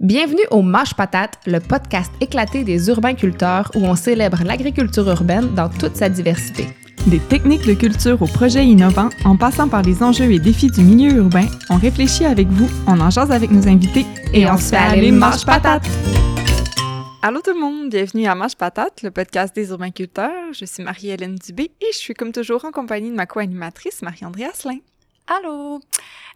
Bienvenue au Mâche Patate, le podcast éclaté des urbains-culteurs où on célèbre l'agriculture urbaine dans toute sa diversité. Des techniques de culture aux projets innovants, en passant par les enjeux et défis du milieu urbain, on réfléchit avec vous, on en jase avec nos invités et, on, se fait aller Mâche Patate! Allô tout le monde, bienvenue à Mâche Patate, le podcast des urbains-culteurs. Je suis Marie-Hélène Dubé et je suis comme toujours en compagnie de ma co-animatrice Marie-André Asselin. Allô!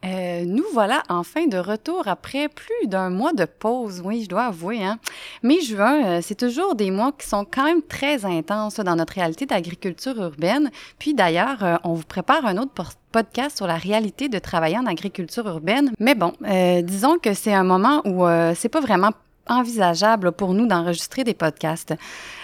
Euh, nous voilà enfin de retour après plus d'un mois de pause, oui, je dois avouer. Hein? Mai-juin, euh, c'est toujours des mois qui sont quand même très intenses dans notre réalité d'agriculture urbaine. Puis d'ailleurs, euh, on vous prépare un autre podcast sur la réalité de travailler en agriculture urbaine. Mais bon, disons que c'est un moment où c'est pas vraiment envisageable pour nous d'enregistrer des podcasts.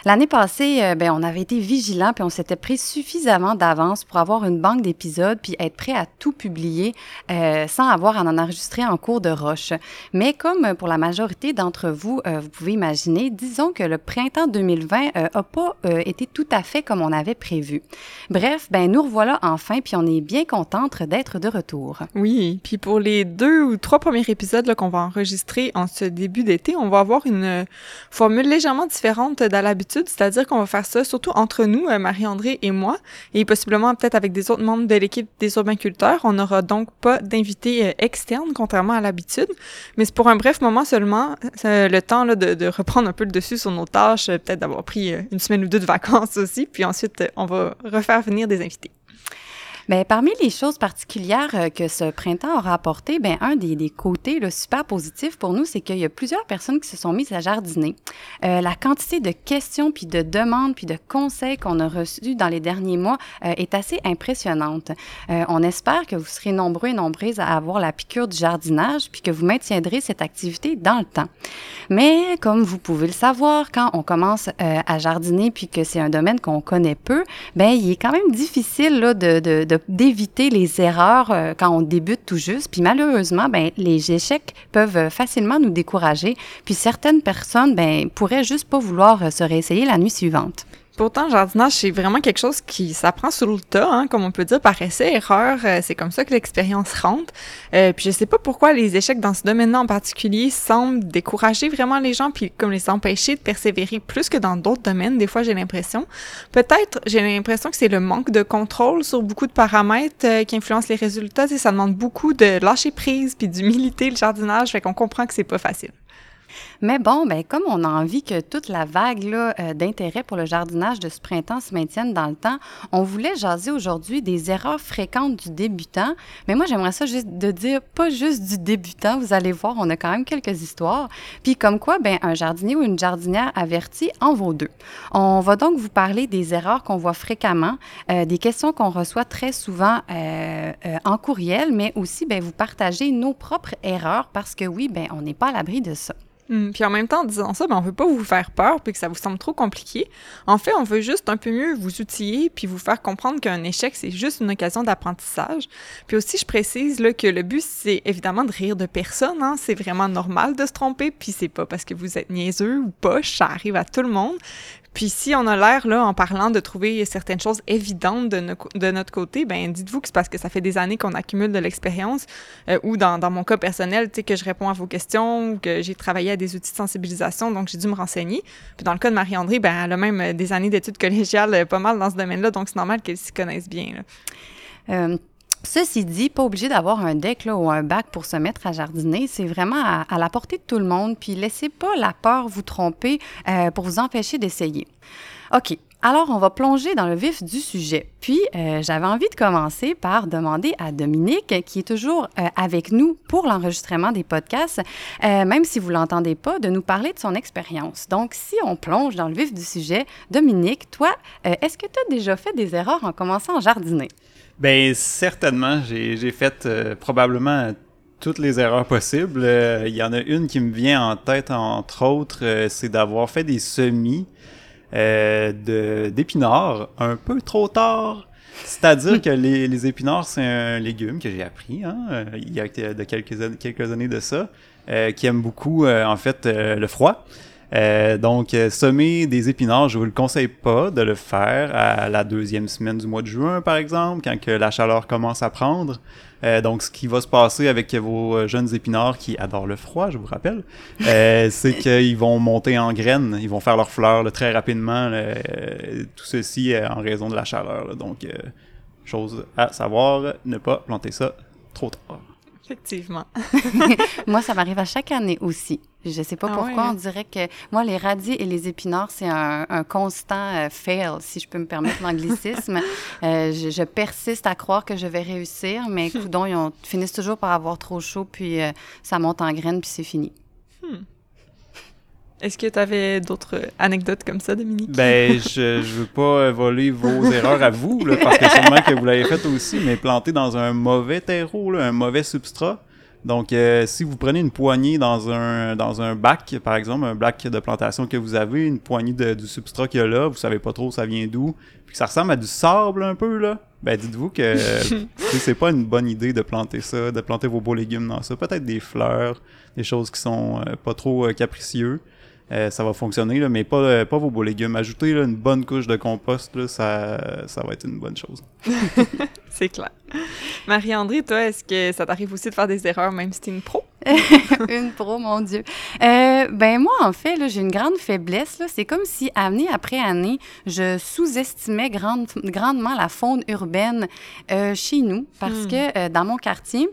L'année passée, euh, ben, on avait été vigilants puis on s'était pris suffisamment d'avance pour avoir une banque d'épisodes puis être prêt à tout publier euh, sans avoir à en enregistrer en cours de roche. Mais comme pour la majorité d'entre vous, euh, vous pouvez imaginer, disons que le printemps 2020 a pas été tout à fait comme on avait prévu. Bref, ben nous revoilà enfin puis on est bien contente d'être de retour. Oui, puis pour les deux ou trois premiers épisodes qu'on va enregistrer en ce début d'été, on va avoir une formule légèrement différente d'à l'habitude c'est-à-dire qu'on va faire ça surtout entre nous, euh, Marie-André et moi, et possiblement peut-être avec des autres membres de l'équipe des urbainculteurs. On n'aura donc pas d'invités euh, externes, contrairement à l'habitude, mais c'est pour un bref moment seulement, euh, le temps de, de, reprendre un peu le dessus sur nos tâches, peut-être d'avoir pris une semaine ou deux de vacances aussi, puis ensuite on va refaire venir des invités. Bien, parmi les choses particulières euh, que ce printemps aura apporté, bien, un des, des côtés le super positif pour nous, c'est qu'il y a plusieurs personnes qui se sont mises à jardiner. Euh, la quantité de questions, puis de demandes, puis de conseils qu'on a reçus dans les derniers mois euh, est assez impressionnante. Euh, on espère que vous serez nombreux et nombreuses à avoir la piqûre du jardinage, puis que vous maintiendrez cette activité dans le temps. Mais comme vous pouvez le savoir, quand on commence euh, à jardiner, puis que c'est un domaine qu'on connaît peu, ben il est quand même difficile là, de, de, de d'éviter les erreurs euh, quand on débute tout juste. Puis malheureusement, ben, les échecs peuvent euh, facilement nous décourager. Puis certaines personnes ben, pourraient juste pas vouloir euh, se réessayer la nuit suivante. Pourtant, le jardinage, c'est vraiment quelque chose qui s'apprend sur le tas, hein, comme on peut dire, par essai, erreur. Euh, c'est comme ça que l'expérience rentre. Euh, puis je sais pas pourquoi les échecs dans ce domaine-là en particulier semblent décourager vraiment les gens, puis comme les empêcher de persévérer plus que dans d'autres domaines. Des fois, j'ai l'impression. Peut-être, j'ai l'impression que c'est le manque de contrôle sur beaucoup de paramètres euh, qui influencent les résultats. Et ça demande beaucoup de lâcher prise puis d'humilité le jardinage, fait qu'on comprend que c'est pas facile. Mais bon, ben, comme on a envie que toute la vague euh, d'intérêt pour le jardinage de ce printemps se maintienne dans le temps, on voulait jaser aujourd'hui des erreurs fréquentes du débutant. Mais moi, j'aimerais ça juste de dire pas juste du débutant. Vous allez voir, on a quand même quelques histoires. Puis comme quoi, ben, un jardinier ou une jardinière avertie en vaut deux. On va donc vous parler des erreurs qu'on voit fréquemment, euh, des questions qu'on reçoit très souvent euh, en courriel, mais aussi ben, vous partager nos propres erreurs parce que oui, ben, on n'est pas à l'abri de ça. Hmm, puis en même temps, en disant ça, ben, on veut pas vous faire peur puis que ça vous semble trop compliqué. En fait, on veut juste un peu mieux vous outiller puis vous faire comprendre qu'un échec, c'est juste une occasion d'apprentissage. Puis aussi, je précise là, que le but, c'est évidemment de rire de personne. Hein? C'est vraiment normal de se tromper puis c'est pas parce que vous êtes niaiseux ou poche, ça arrive à tout le monde. Puis si on a l'air, là, en parlant de trouver certaines choses évidentes de, notre côté, ben dites-vous que c'est parce que ça fait des années qu'on accumule de l'expérience, euh, ou dans, dans, mon cas personnel, tu sais, que je réponds à vos questions, que j'ai travaillé à des outils de sensibilisation, donc j'ai dû me renseigner. Puis dans le cas de Marie-André, ben elle a même euh, des années d'études collégiales euh, pas mal dans ce domaine-là, donc c'est normal qu'elle s'y connaisse bien. Là. Euh, Ceci dit, pas obligé d'avoir un deck ou un bac pour se mettre à jardiner. C'est vraiment à, la portée de tout le monde. Puis laissez pas la peur vous tromper euh, pour vous empêcher d'essayer. OK. Alors, on va plonger dans le vif du sujet. Puis, euh, j'avais envie de commencer par demander à Dominique, qui est toujours euh, avec nous pour l'enregistrement des podcasts, même si vous l'entendez pas, de nous parler de son expérience. Donc, si on plonge dans le vif du sujet, Dominique, toi, est-ce que tu as déjà fait des erreurs en commençant à jardiner? Ben certainement, j'ai fait euh, probablement toutes les erreurs possibles. Euh, il y en a une qui me vient en tête, entre autres, euh, c'est d'avoir fait des semis d'épinards un peu trop tard. C'est-à-dire que les, les épinards, c'est un légume que j'ai appris hein, il y a de quelques, quelques années de ça, qui aime beaucoup, en fait, le froid. Euh, donc, euh, semer des épinards, je vous le conseille pas de le faire à la deuxième semaine du mois de juin, par exemple, quand que la chaleur commence à prendre. Euh, donc, ce qui va se passer avec vos jeunes épinards qui adorent le froid, je vous rappelle, c'est qu'ils vont monter en graines, ils vont faire leurs fleurs là, très rapidement, tout ceci en raison de la chaleur. là. donc, chose à savoir, ne pas planter ça trop tard. Effectivement. Moi, ça m'arrive à chaque année aussi. Je sais pas Ah pourquoi, on dirait que moi, les radis et les épinards, c'est un, un constant euh, fail, si je peux me permettre l'anglicisme. Euh, je, je persiste à croire que je vais réussir, mais coudons, ils ont- finissent toujours par avoir trop chaud, puis euh, ça monte en graines, puis c'est fini. Est-ce que tu avais d'autres anecdotes comme ça, Dominique? Ben, je, je veux pas euh, voler vos erreurs à vous, là, parce que sûrement que vous l'avez fait aussi, mais planter dans un mauvais terreau, là, un mauvais substrat. Donc, euh, si vous prenez une poignée dans un, dans un bac, par exemple, un bac de plantation que vous avez, une poignée de- du substrat qu'il y a là, vous savez pas trop ça vient d'où, puis que ça ressemble à du sable un peu, là, ben dites-vous que c'est pas une bonne idée de planter ça, de planter vos beaux légumes dans ça. Peut-être des fleurs, des choses qui sont euh, pas trop euh, capricieux. Euh, ça va fonctionner, là, mais pas, euh, pas vos beaux légumes. Ajoutez là, une bonne couche de compost, là, ça, ça va être une bonne chose. C'est clair. Marie-André, toi, est-ce que ça t'arrive aussi de faire des erreurs, même si t'es une pro? une pro, mon Dieu. Euh, ben moi, en fait, j'ai une grande faiblesse. Là. C'est comme si, année après année, je sous-estimais grande, grandement la faune urbaine euh, chez nous. Parce Hmm. que euh, dans mon quartier,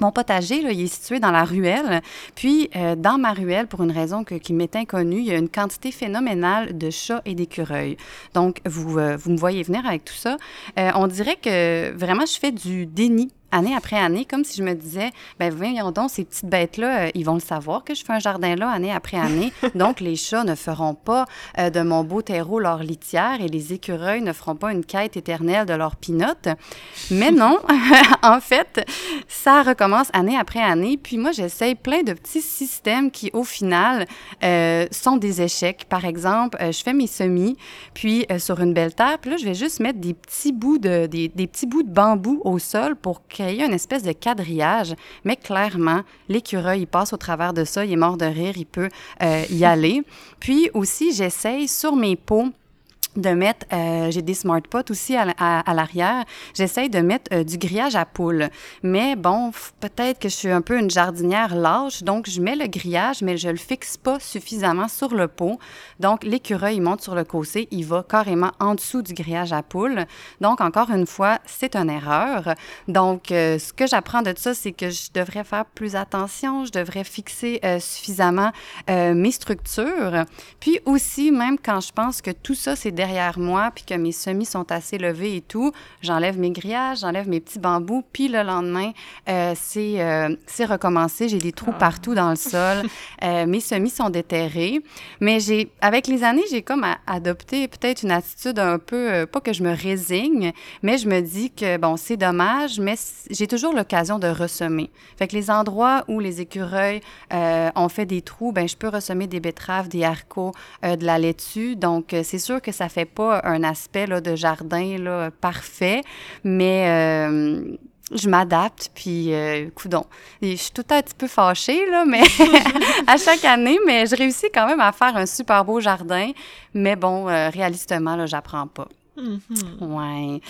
mon potager, là, il est situé dans la ruelle. Puis, euh, dans ma ruelle, pour une raison qui m'est inconnue, il y a une quantité phénoménale de chats et d'écureuils. Donc, vous, euh, vous me voyez venir avec tout ça. Euh, on dirait que vraiment, je fais du déni année après année, comme si je me disais, ben voyons donc, ces petites bêtes-là, euh, ils vont le savoir que je fais un jardin là année après année. Donc, les chats ne feront pas euh, de mon beau terreau leur litière et les écureuils ne feront pas une quête éternelle de leur pinotte. Mais non, en fait, ça recommence année après année. Puis moi, j'essaye plein de petits systèmes qui, au final, euh, sont des échecs. Par exemple, je fais mes semis, puis sur une belle terre, puis là, je vais juste mettre des petits bouts de, des, des petits bouts de bambou au sol pour créer une espèce de quadrillage. Mais clairement, l'écureuil, il passe au travers de ça, il est mort de rire, il peut euh, y aller. Puis aussi, j'essaye sur mes pots de mettre, euh, j'ai des smart pots aussi à, à- l'arrière, j'essaye de mettre euh, du grillage à poules. Mais bon, peut-être que je suis un peu une jardinière lâche, donc je mets le grillage, mais je le fixe pas suffisamment sur le pot. Donc l'écureuil, il monte sur le côté, il va carrément en dessous du grillage à poules. Donc encore une fois, c'est une erreur. Donc euh, ce que j'apprends de ça, c'est que je devrais faire plus attention, je devrais fixer suffisamment mes structures. Puis aussi, même quand je pense que tout ça, c'est derrière moi, puis que mes semis sont assez levés et tout, j'enlève mes grillages, j'enlève mes petits bambous, puis le lendemain, euh, c'est euh, c'est recommencé. J'ai des trous partout dans le sol. Euh, mes semis sont déterrés. Mais j'ai, avec les années, j'ai comme adopté peut-être une attitude un peu, pas que je me résigne, mais je me dis que, bon, c'est dommage, mais j'ai toujours l'occasion de ressemer. Fait que les endroits où les écureuils ont fait des trous, ben je peux ressemer des betteraves, des haricots, de la laitue. Donc, c'est sûr que ça fait pas un aspect là, de jardin là, parfait, mais euh, je m'adapte, puis euh, coudon. Je suis tout un petit peu fâchée, là, mais à chaque année, mais je réussis quand même à faire un super beau jardin. Mais bon, euh, réalistement, là, j'apprends pas. Mhm. Ouais.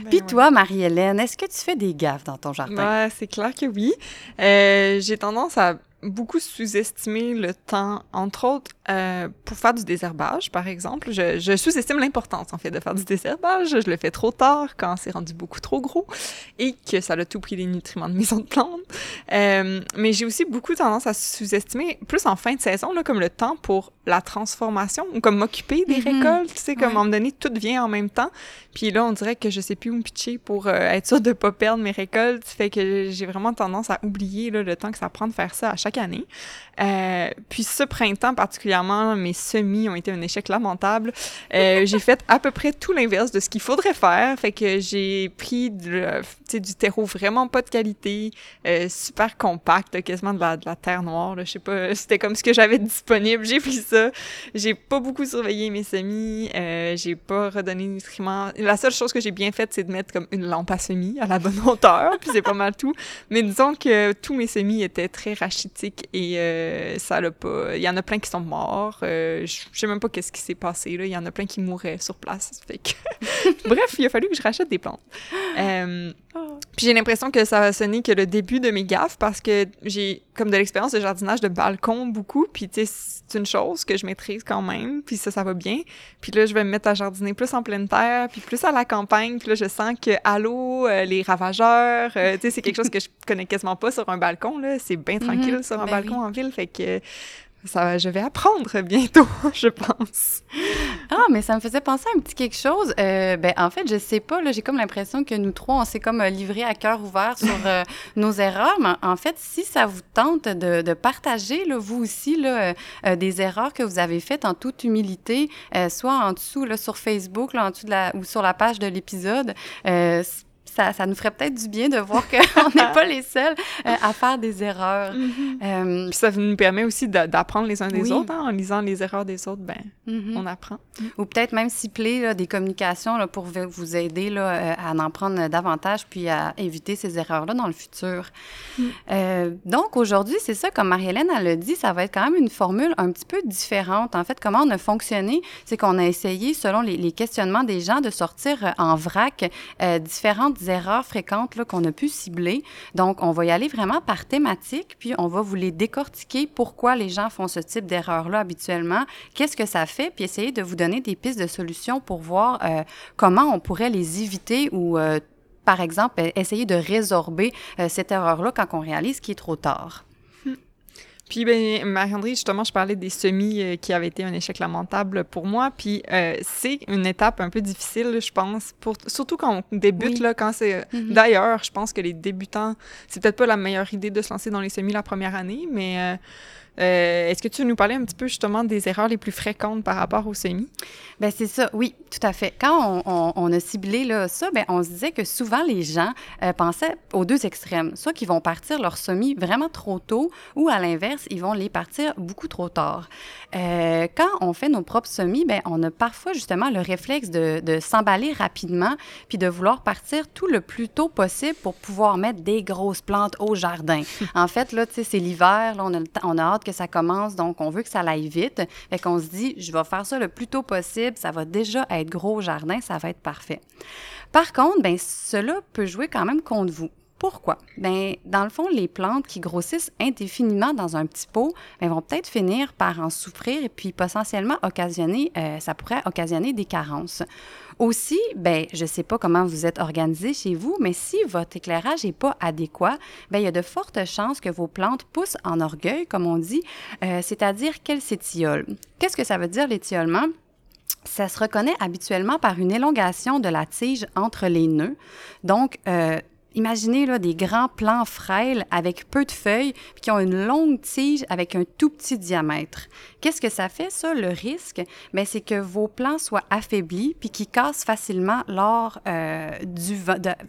Ben Puis ouais. toi, Marie-Hélène, est-ce que tu fais des gaffes dans ton jardin? Ouais, c'est clair que oui. Euh, j'ai tendance à beaucoup sous-estimer le temps, entre autres, euh, pour faire du désherbage, par exemple. Je, je sous-estime l'importance, en fait, de faire du désherbage. Je le fais trop tard, quand c'est rendu beaucoup trop gros, et que ça a tout pris les nutriments de mes autres plantes. Euh, mais j'ai aussi beaucoup tendance à sous-estimer, plus en fin de saison, là, comme le temps pour la transformation, ou comme m'occuper des Mhm. récoltes, tu sais, comme Ouais. à un moment donné, tout vient en même temps. Puis là, on dirait que je sais plus où me pitcher pour euh, être sûre de pas perdre mes récoltes. Fait que j'ai vraiment tendance à oublier là, le temps que ça prend de faire ça à chaque année. Puis ce printemps particulièrement, mes semis ont été un échec lamentable. Euh, j'ai fait à peu près tout l'inverse de ce qu'il faudrait faire. Fait que j'ai pris euh, du terreau vraiment pas de qualité, euh, super compact, quasiment de la, terre noire. Je sais pas, c'était comme ce que j'avais disponible. J'ai pris ça. J'ai pas beaucoup surveillé mes semis. Euh, j'ai pas redonné de nutriments. La seule chose que j'ai bien faite, c'est de mettre comme une lampe à semis à la bonne hauteur. Puis c'est pas mal tout. Mais disons que tous mes semis étaient très rachitiques et ça l'a pas. Il y en a plein qui sont morts. Euh, je sais même pas qu'est-ce qui s'est passé. Là. Il y en a plein qui mouraient sur place. Fait que... Bref, il a fallu que je rachète des plantes. Euh, puis j'ai l'impression que ça va sonner que le début de mes gaffes parce que j'ai comme de l'expérience de jardinage de balcon beaucoup. Puis c'est une chose que je maîtrise quand même. Puis ça, ça va bien. Puis là, je vais me mettre à jardiner plus en pleine terre, puis plus à la campagne. Puis là, je sens que allô, euh, les ravageurs, euh, c'est quelque chose que je connais quasiment pas sur un balcon. C'est bien tranquille Mhm, sur un ben balcon oui. en ville. Fait que ça, je vais apprendre bientôt, je pense. Ah, mais ça me faisait penser à un petit quelque chose. Euh, ben, en fait, je sais pas, là, j'ai comme l'impression que nous trois, on s'est comme euh, livrés à cœur ouvert sur euh, nos erreurs. Mais en fait, si ça vous tente de, de partager, là, vous aussi, là, euh, des erreurs que vous avez faites en toute humilité, soit en dessous, là, sur Facebook, là, en dessous de la, ou sur la page de l'épisode, ça, ça nous ferait peut-être du bien de voir qu'on n'est pas les seuls euh, à faire des erreurs. Euh, Puis ça nous permet aussi d'a- d'apprendre les uns des Oui. autres. hein. En lisant les erreurs des autres, ben, mhm. on apprend. Ou peut-être même cibler là, des communications là, pour vous aider là, euh, à en prendre davantage puis à éviter ces erreurs-là dans le futur. Euh, donc aujourd'hui, c'est ça, comme Marie-Hélène elle l'a dit, ça va être quand même une formule un petit peu différente. En fait, comment on a fonctionné, c'est qu'on a essayé, selon les, les questionnements des gens, de sortir en vrac euh, différentes erreurs fréquentes qu'on a pu cibler. Donc, on va y aller vraiment par thématique, puis on va vous les décortiquer, pourquoi les gens font ce type d'erreur-là habituellement, qu'est-ce que ça fait, puis essayer de vous donner des pistes de solutions pour voir euh, comment on pourrait les éviter ou, euh, par exemple, essayer de résorber euh, cette erreur-là quand on réalise qu'il est trop tard. Puis, ben, Marie-André, justement, je parlais des semis euh, qui avaient été un échec lamentable pour moi. Puis, euh, c'est une étape un peu difficile, je pense, pour, surtout quand on débute, Oui. là, quand c'est... Mhm. D'ailleurs, je pense que les débutants, c'est peut-être pas la meilleure idée de se lancer dans les semis la première année, mais euh, euh, est-ce que tu veux nous parler un petit peu, justement, des erreurs les plus fréquentes par rapport aux semis? Ben c'est ça, oui, tout à fait. Quand on, on- on a ciblé là, ça, ben on se disait que souvent les gens euh, pensaient aux deux extrêmes. Soit qu'ils vont partir leur semis vraiment trop tôt, ou à l'inverse, ils vont les partir beaucoup trop tard. Euh, quand on fait nos propres semis, ben on a parfois justement le réflexe de, de s'emballer rapidement, puis de vouloir partir tout le plus tôt possible pour pouvoir mettre des grosses plantes au jardin. en fait, là, tu sais, c'est l'hiver, là, on on a hâte ça commence, donc on veut que ça aille vite. Fait qu'on se dit, je vais faire ça le plus tôt possible, ça va déjà être gros au jardin, ça va être parfait. Par contre, ben cela peut jouer quand même contre vous. Pourquoi? Ben, dans le fond, les plantes qui grossissent indéfiniment dans un petit pot ben, vont peut-être finir par en souffrir et puis potentiellement occasionner, euh, ça pourrait occasionner des carences. Aussi, ben, je ne sais pas comment vous êtes organisé chez vous, mais si votre éclairage n'est pas adéquat, ben, il y a de fortes chances que vos plantes poussent en orgueil, comme on dit, euh, c'est-à-dire qu'elles s'étiolent. Qu'est-ce que ça veut dire l'étiolement? Ça se reconnaît habituellement par une élongation de la tige entre les nœuds. Donc, euh, imaginez là, des grands plants frêles avec peu de feuilles, puis qui ont une longue tige avec un tout petit diamètre. Qu'est-ce que ça fait, ça, le risque? Bien, c'est que vos plants soient affaiblis, puis qu'ils cassent facilement lors, euh,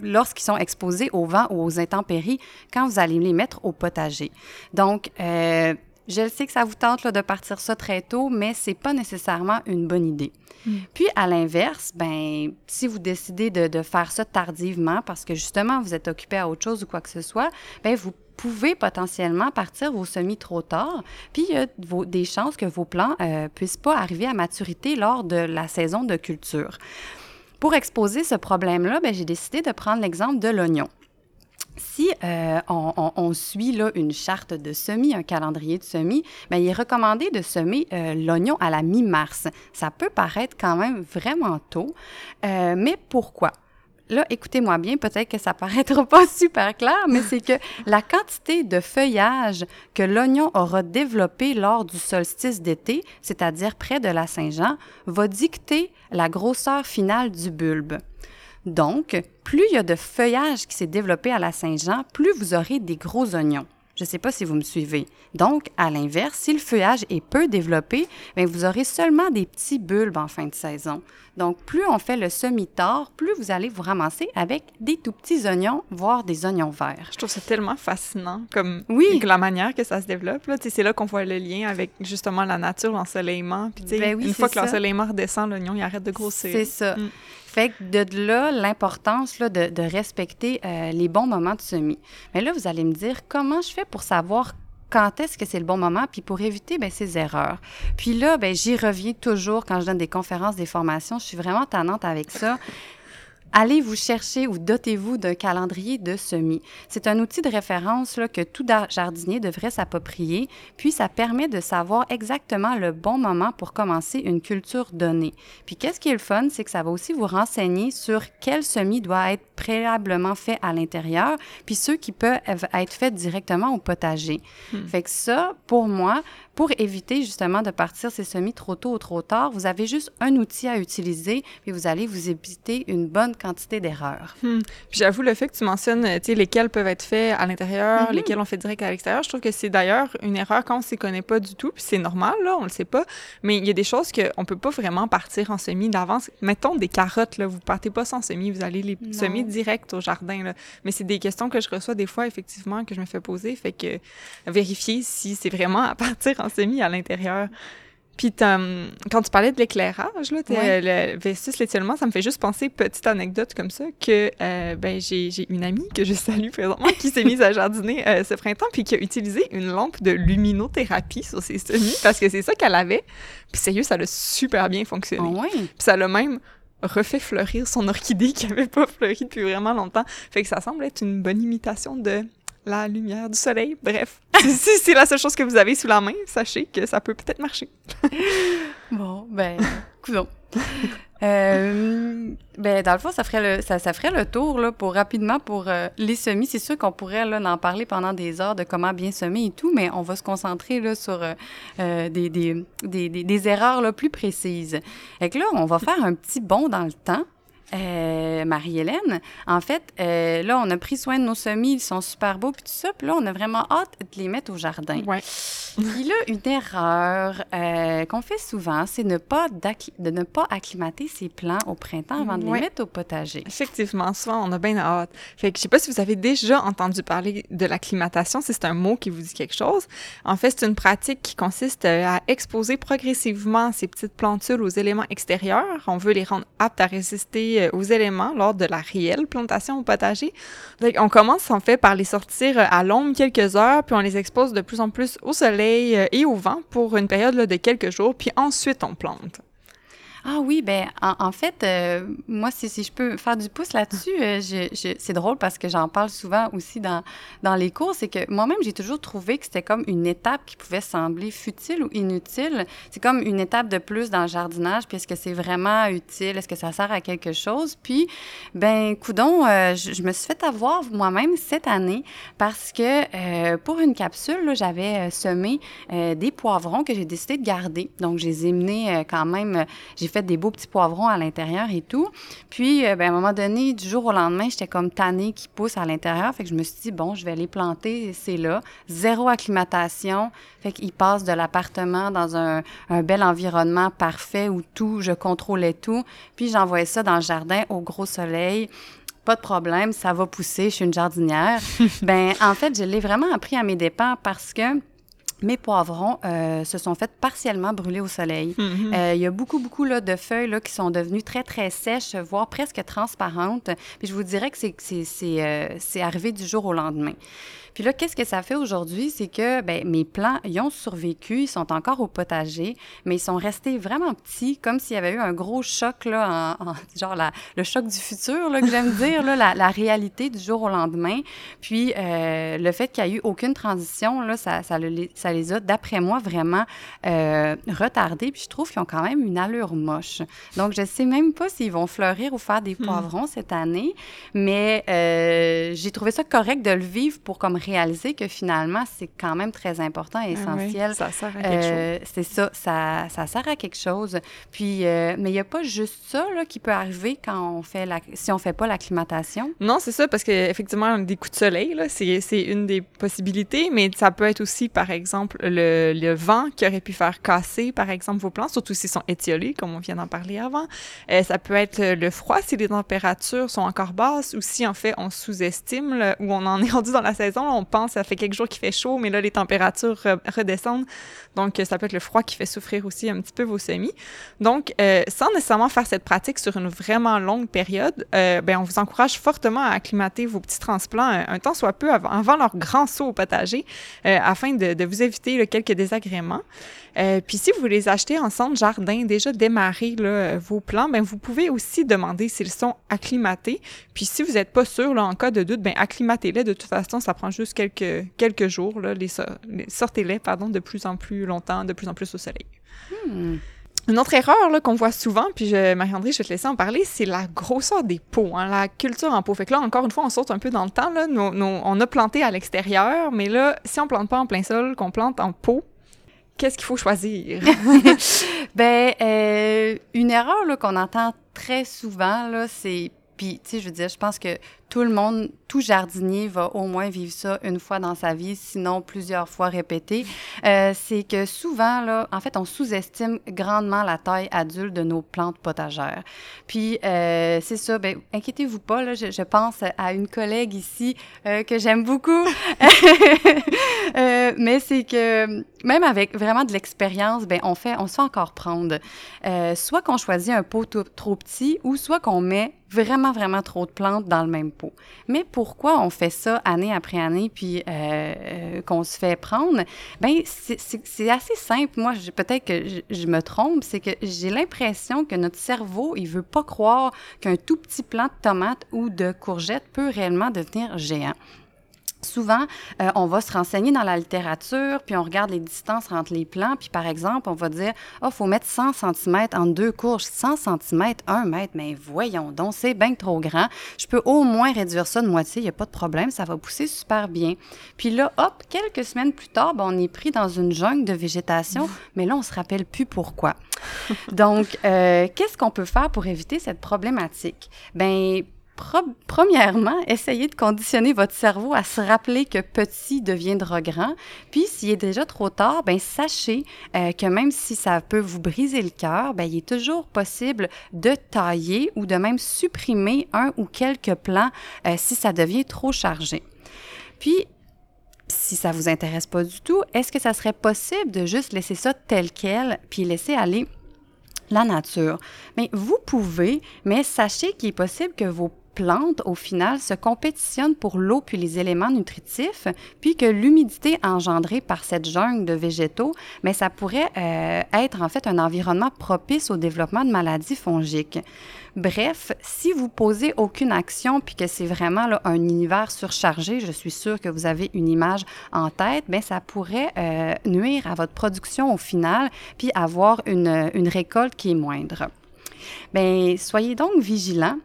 lorsqu'ils sont exposés au vent ou aux intempéries quand vous allez les mettre au potager. Donc, euh, je le sais que ça vous tente là, de partir ça très tôt, mais c'est pas nécessairement une bonne idée. Puis, à l'inverse, ben, si vous décidez de, de faire ça tardivement parce que justement vous êtes occupé à autre chose ou quoi que ce soit, ben, vous pouvez potentiellement partir vos semis trop tard. Puis, il y a vos- des chances que vos plants ne puissent pas arriver à maturité lors de la saison de culture. Pour exposer ce problème-là, ben, j'ai décidé de prendre l'exemple de l'oignon. Si euh, on, suit là, une charte de semis, un calendrier de semis, bien, il est recommandé de semer euh, l'oignon à la mi-mars. Ça peut paraître quand même vraiment tôt, euh, mais pourquoi? Là, écoutez-moi bien, peut-être que ça paraîtra pas super clair, mais c'est que la quantité de feuillage que l'oignon aura développé lors du solstice d'été, c'est-à-dire près de la Saint-Jean, va dicter la grosseur finale du bulbe. Donc, plus il y a de feuillage qui s'est développé à la Saint-Jean, plus vous aurez des gros oignons. Je ne sais pas si vous me suivez. Donc, à l'inverse, si le feuillage est peu développé, bien, vous aurez seulement des petits bulbes en fin de saison. Donc, plus on fait le semi-tard, plus vous allez vous ramasser avec des tout petits oignons, voire des oignons verts. Je trouve ça tellement fascinant, comme Oui. la manière que ça se développe. Là. C'est là qu'on voit le lien avec justement la nature, l'ensoleillement. Puis, Ben oui, une fois que l'ensoleillement redescend, l'oignon, il arrête de grossir. C'est ça. Mm. Fait que de là, l'importance de, de respecter euh, les bons moments de semis. Mais là, vous allez me dire, comment je fais pour savoir quand est-ce que c'est le bon moment, puis pour éviter ben, ces erreurs? Puis là, ben, j'y reviens toujours quand je donne des conférences, des formations. Je suis vraiment tannante avec ça. Allez vous chercher ou dotez-vous d'un calendrier de semis. C'est un outil de référence que tout jardinier devrait s'approprier, puis ça permet de savoir exactement le bon moment pour commencer une culture donnée. Puis qu'est-ce qui est le fun, c'est que ça va aussi vous renseigner sur quel semis doit être préalablement fait à l'intérieur, puis ceux qui peuvent être faits directement au potager. Hmm. Fait que ça, pour moi, pour éviter justement de partir ces semis trop tôt ou trop tard, vous avez juste un outil à utiliser, puis vous allez vous éviter une bonne quantité d'erreurs. Hmm. Puis j'avoue, le fait que tu mentionnes, tu sais, lesquels peuvent être faits à l'intérieur, mhm. lesquels on fait direct à l'extérieur, je trouve que c'est d'ailleurs une erreur quand on ne s'y connaît pas du tout, puis c'est normal, là, on le sait pas, mais il y a des choses qu'on peut pas vraiment partir en semis d'avance. Mettons des carottes, là, vous partez pas sans semis, vous allez les semis direct au jardin, là. Mais c'est des questions que je reçois des fois, effectivement, que je me fais poser, fait que vérifier si c'est vraiment à partir en semis à l'intérieur. Puis quand tu parlais de l'éclairage, là, le versus l'étiolement, ça me fait juste penser, petite anecdote comme ça, que euh, ben, j'ai une amie que je salue présentement qui s'est mise à jardiner euh, ce printemps puis qui a utilisé une lampe de luminothérapie sur ses semis parce que c'est ça qu'elle avait. Puis sérieux, ça a super bien fonctionné. Ah puis ça l'a même refait fleurir son orchidée qui avait pas fleuri depuis vraiment longtemps. Fait que ça semble être une bonne imitation de la lumière du soleil. Bref, si c'est la seule chose que vous avez sous la main, sachez que ça peut peut-être marcher. bon, ben, coudons. Euh, ben, dans le fond, ça ferait le, ça, ça ferait le tour là, pour rapidement pour euh, les semis. C'est sûr qu'on pourrait là, en parler pendant des heures de comment bien semer et tout, mais on va se concentrer là, sur euh, des, des, des, des, erreurs là, plus précises. Et là, on va faire un petit bond dans le temps. Euh, Marie-Hélène, en fait, euh, là, on a pris soin de nos semis, ils sont super beaux, puis tout ça, puis là, on a vraiment hâte de les mettre au jardin. Ouais. puis là, une erreur euh, qu'on fait souvent, c'est ne pas de ne pas acclimater ses plants au printemps avant de les mettre au potager. Effectivement, souvent, on a bien hâte. Fait que je sais pas si vous avez déjà entendu parler de l'acclimatation, si c'est un mot qui vous dit quelque chose. En fait, c'est une pratique qui consiste à exposer progressivement ces petites plantules aux éléments extérieurs. On veut les rendre aptes à résister euh, aux éléments lors de la réelle plantation au potager. Donc, on commence en fait par les sortir euh, à l'ombre quelques heures, puis on les expose de plus en plus au soleil euh, et au vent pour une période de quelques jours, puis ensuite on plante. Ah oui, ben en, fait, euh, moi, si, je peux faire du pouce là-dessus, euh, c'est drôle parce que j'en parle souvent aussi dans, les cours, c'est que moi-même, j'ai toujours trouvé que c'était comme une étape qui pouvait sembler futile ou inutile. C'est comme une étape de plus dans le jardinage, puis est-ce que c'est vraiment utile? Est-ce que ça sert à quelque chose? Puis, ben, coudon, euh, je, me suis fait avoir moi-même cette année parce que pour une capsule, j'avais semé des poivrons que j'ai décidé de garder. Donc, j'ai des beaux petits poivrons à l'intérieur et tout. Puis, euh, ben, à un moment donné, du jour au lendemain, j'étais comme tannée qui pousse à l'intérieur. Fait que je me suis dit, bon, je vais les planter, c'est là. Zéro acclimatation. Fait qu'ils passent de l'appartement dans un, un, bel environnement parfait où tout, je contrôlais tout. Puis, j'envoyais ça dans le jardin au gros soleil pas de problème, ça va pousser, je suis une jardinière. ben en fait, je l'ai vraiment appris à mes dépens parce que mes poivrons euh, se sont fait partiellement brûler au soleil. Mm-hmm. Euh, il y a beaucoup, beaucoup là, de feuilles là, qui sont devenues très, très sèches, voire presque transparentes. Puis je vous dirais que c'est euh, arrivé du jour au lendemain. Puis là, qu'est-ce que ça fait aujourd'hui? C'est que ben, mes plants, ils ont survécu, ils sont encore au potager, mais ils sont restés vraiment petits, comme s'il y avait eu un gros choc, là, en, genre la, le choc du futur, là, que j'aime dire, là, la, la, réalité du jour au lendemain. Puis euh, le fait qu'il n'y a eu aucune transition, là, ça, ça, ça les a, d'après moi, vraiment euh, retardés. Puis je trouve qu'ils ont quand même une allure moche. Donc, je ne sais même pas s'ils vont fleurir ou faire des hmm. poivrons cette année, mais euh, j'ai trouvé ça correct de le vivre pour comme réaliser que finalement, c'est quand même très important et ah essentiel. ça sert à quelque euh, chose. C'est ça, ça, ça, sert à quelque chose. Puis, euh, mais il n'y a pas juste ça là, qui peut arriver quand on fait la, si on ne fait pas l'acclimatation. Non, c'est ça, parce qu'effectivement, des coups de soleil, c'est une des possibilités, mais ça peut être aussi, par exemple, le, le, vent qui aurait pu faire casser, par exemple, vos plantes, surtout s'ils sont étiolés, comme on vient d'en parler avant. Euh, ça peut être le froid si les températures sont encore basses ou si, en fait, on sous-estime ou on en est rendu dans la saison. On pense, ça fait quelques jours qu'il fait chaud, mais là, les températures redescendent. Donc, ça peut être le froid qui fait souffrir aussi un petit peu vos semis. Donc, euh, sans nécessairement faire cette pratique sur une vraiment longue période, euh, ben, on vous encourage fortement à acclimater vos petits transplants un, temps soit peu avant, avant leur grand saut au potager euh, afin de, vous éviter quelques désagréments. Euh, puis si vous les achetez en centre jardin, déjà démarré là, vos plants, ben vous pouvez aussi demander s'ils sont acclimatés. Puis si vous n'êtes pas sûr, là, en cas de doute, ben acclimatez-les. De toute façon, ça prend juste quelques, quelques jours. Là, les, sortez-les pardon, de plus en plus longtemps, de plus en plus au soleil. Hmm. Une autre erreur qu'on voit souvent, puis Marie-André, je vais te laisser en parler, c'est la grosseur des pots, hein, la culture en pot. Fait que là, encore une fois, on saute un peu dans le temps. Là. on a planté à l'extérieur, mais là, si on plante pas en plein sol, qu'on plante en pot, qu'est-ce qu'il faut choisir? ben, euh, une erreur qu'on entend très souvent, là, c'est puis, tu sais, je veux dire, je pense que tout le monde, tout jardinier va au moins vivre ça une fois dans sa vie, sinon plusieurs fois répété. Euh, c'est que souvent, là, en fait, on sous-estime grandement la taille adulte de nos plantes potagères. Puis, euh, c'est ça, ben, inquiétez-vous pas, là, je, pense à une collègue ici euh, que j'aime beaucoup. Mais c'est que même avec vraiment de l'expérience, ben, on fait, on se fait encore prendre. Soit qu'on choisit un pot trop petit ou soit qu'on met vraiment, vraiment trop de plantes dans le même mais pourquoi on fait ça année après année, puis euh, euh, qu'on se fait prendre? Ben c'est assez simple. Moi, peut-être que je, me trompe, c'est que j'ai l'impression que notre cerveau, il veut pas croire qu'un tout petit plant de tomate ou de courgette peut réellement devenir géant. Souvent, euh, on va se renseigner dans la littérature, puis on regarde les distances entre les plants, puis par exemple, on va dire, oh, faut mettre 100 cm entre deux courges, 100 cm, 1 mètre, mais voyons donc, c'est bien trop grand. Je peux au moins réduire ça de moitié, il n'y a pas de problème, ça va pousser super bien. Puis là, hop, quelques semaines plus tard, ben, on est pris dans une jungle de végétation, mais là, on se rappelle plus pourquoi. Donc, euh, qu'est-ce qu'on peut faire pour éviter cette problématique? Ben, premièrement, essayez de conditionner votre cerveau à se rappeler que petit deviendra grand. Puis, s'il est déjà trop tard, ben sachez euh, que même si ça peut vous briser le cœur, ben il est toujours possible de tailler ou de même supprimer un ou quelques plans euh, si ça devient trop chargé. Puis, si ça vous intéresse pas du tout, est-ce que ça serait possible de juste laisser ça tel quel, puis laisser aller la nature? Mais vous pouvez, mais sachez qu'il est possible que vos plantes, au final, se compétitionnent pour l'eau puis les éléments nutritifs, puis que l'humidité engendrée par cette jungle de végétaux, mais ça pourrait euh, être en fait un environnement propice au développement de maladies fongiques. Bref, si vous posez aucune action puis que c'est vraiment un univers surchargé, je suis sûre que vous avez une image en tête, bien, ça pourrait euh, nuire à votre production au final puis avoir une, une récolte qui est moindre. Bien, soyez donc vigilants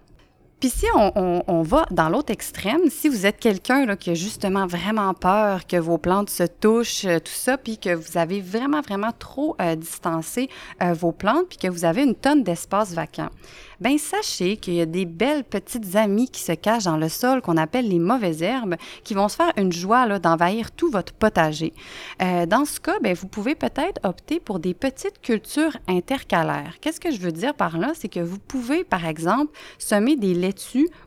puis si on, va dans l'autre extrême, si vous êtes quelqu'un qui a justement vraiment peur que vos plantes se touchent, euh, tout ça, puis que vous avez vraiment, vraiment trop euh, distancé euh, vos plantes, puis que vous avez une tonne d'espace vacant, ben sachez qu'il y a des belles petites amies qui se cachent dans le sol qu'on appelle les mauvaises herbes qui vont se faire une joie d'envahir tout votre potager. Dans ce cas, ben, vous pouvez peut-être opter pour des petites cultures intercalaires. Qu'est-ce que je veux dire par là? C'est que vous pouvez, par exemple, semer des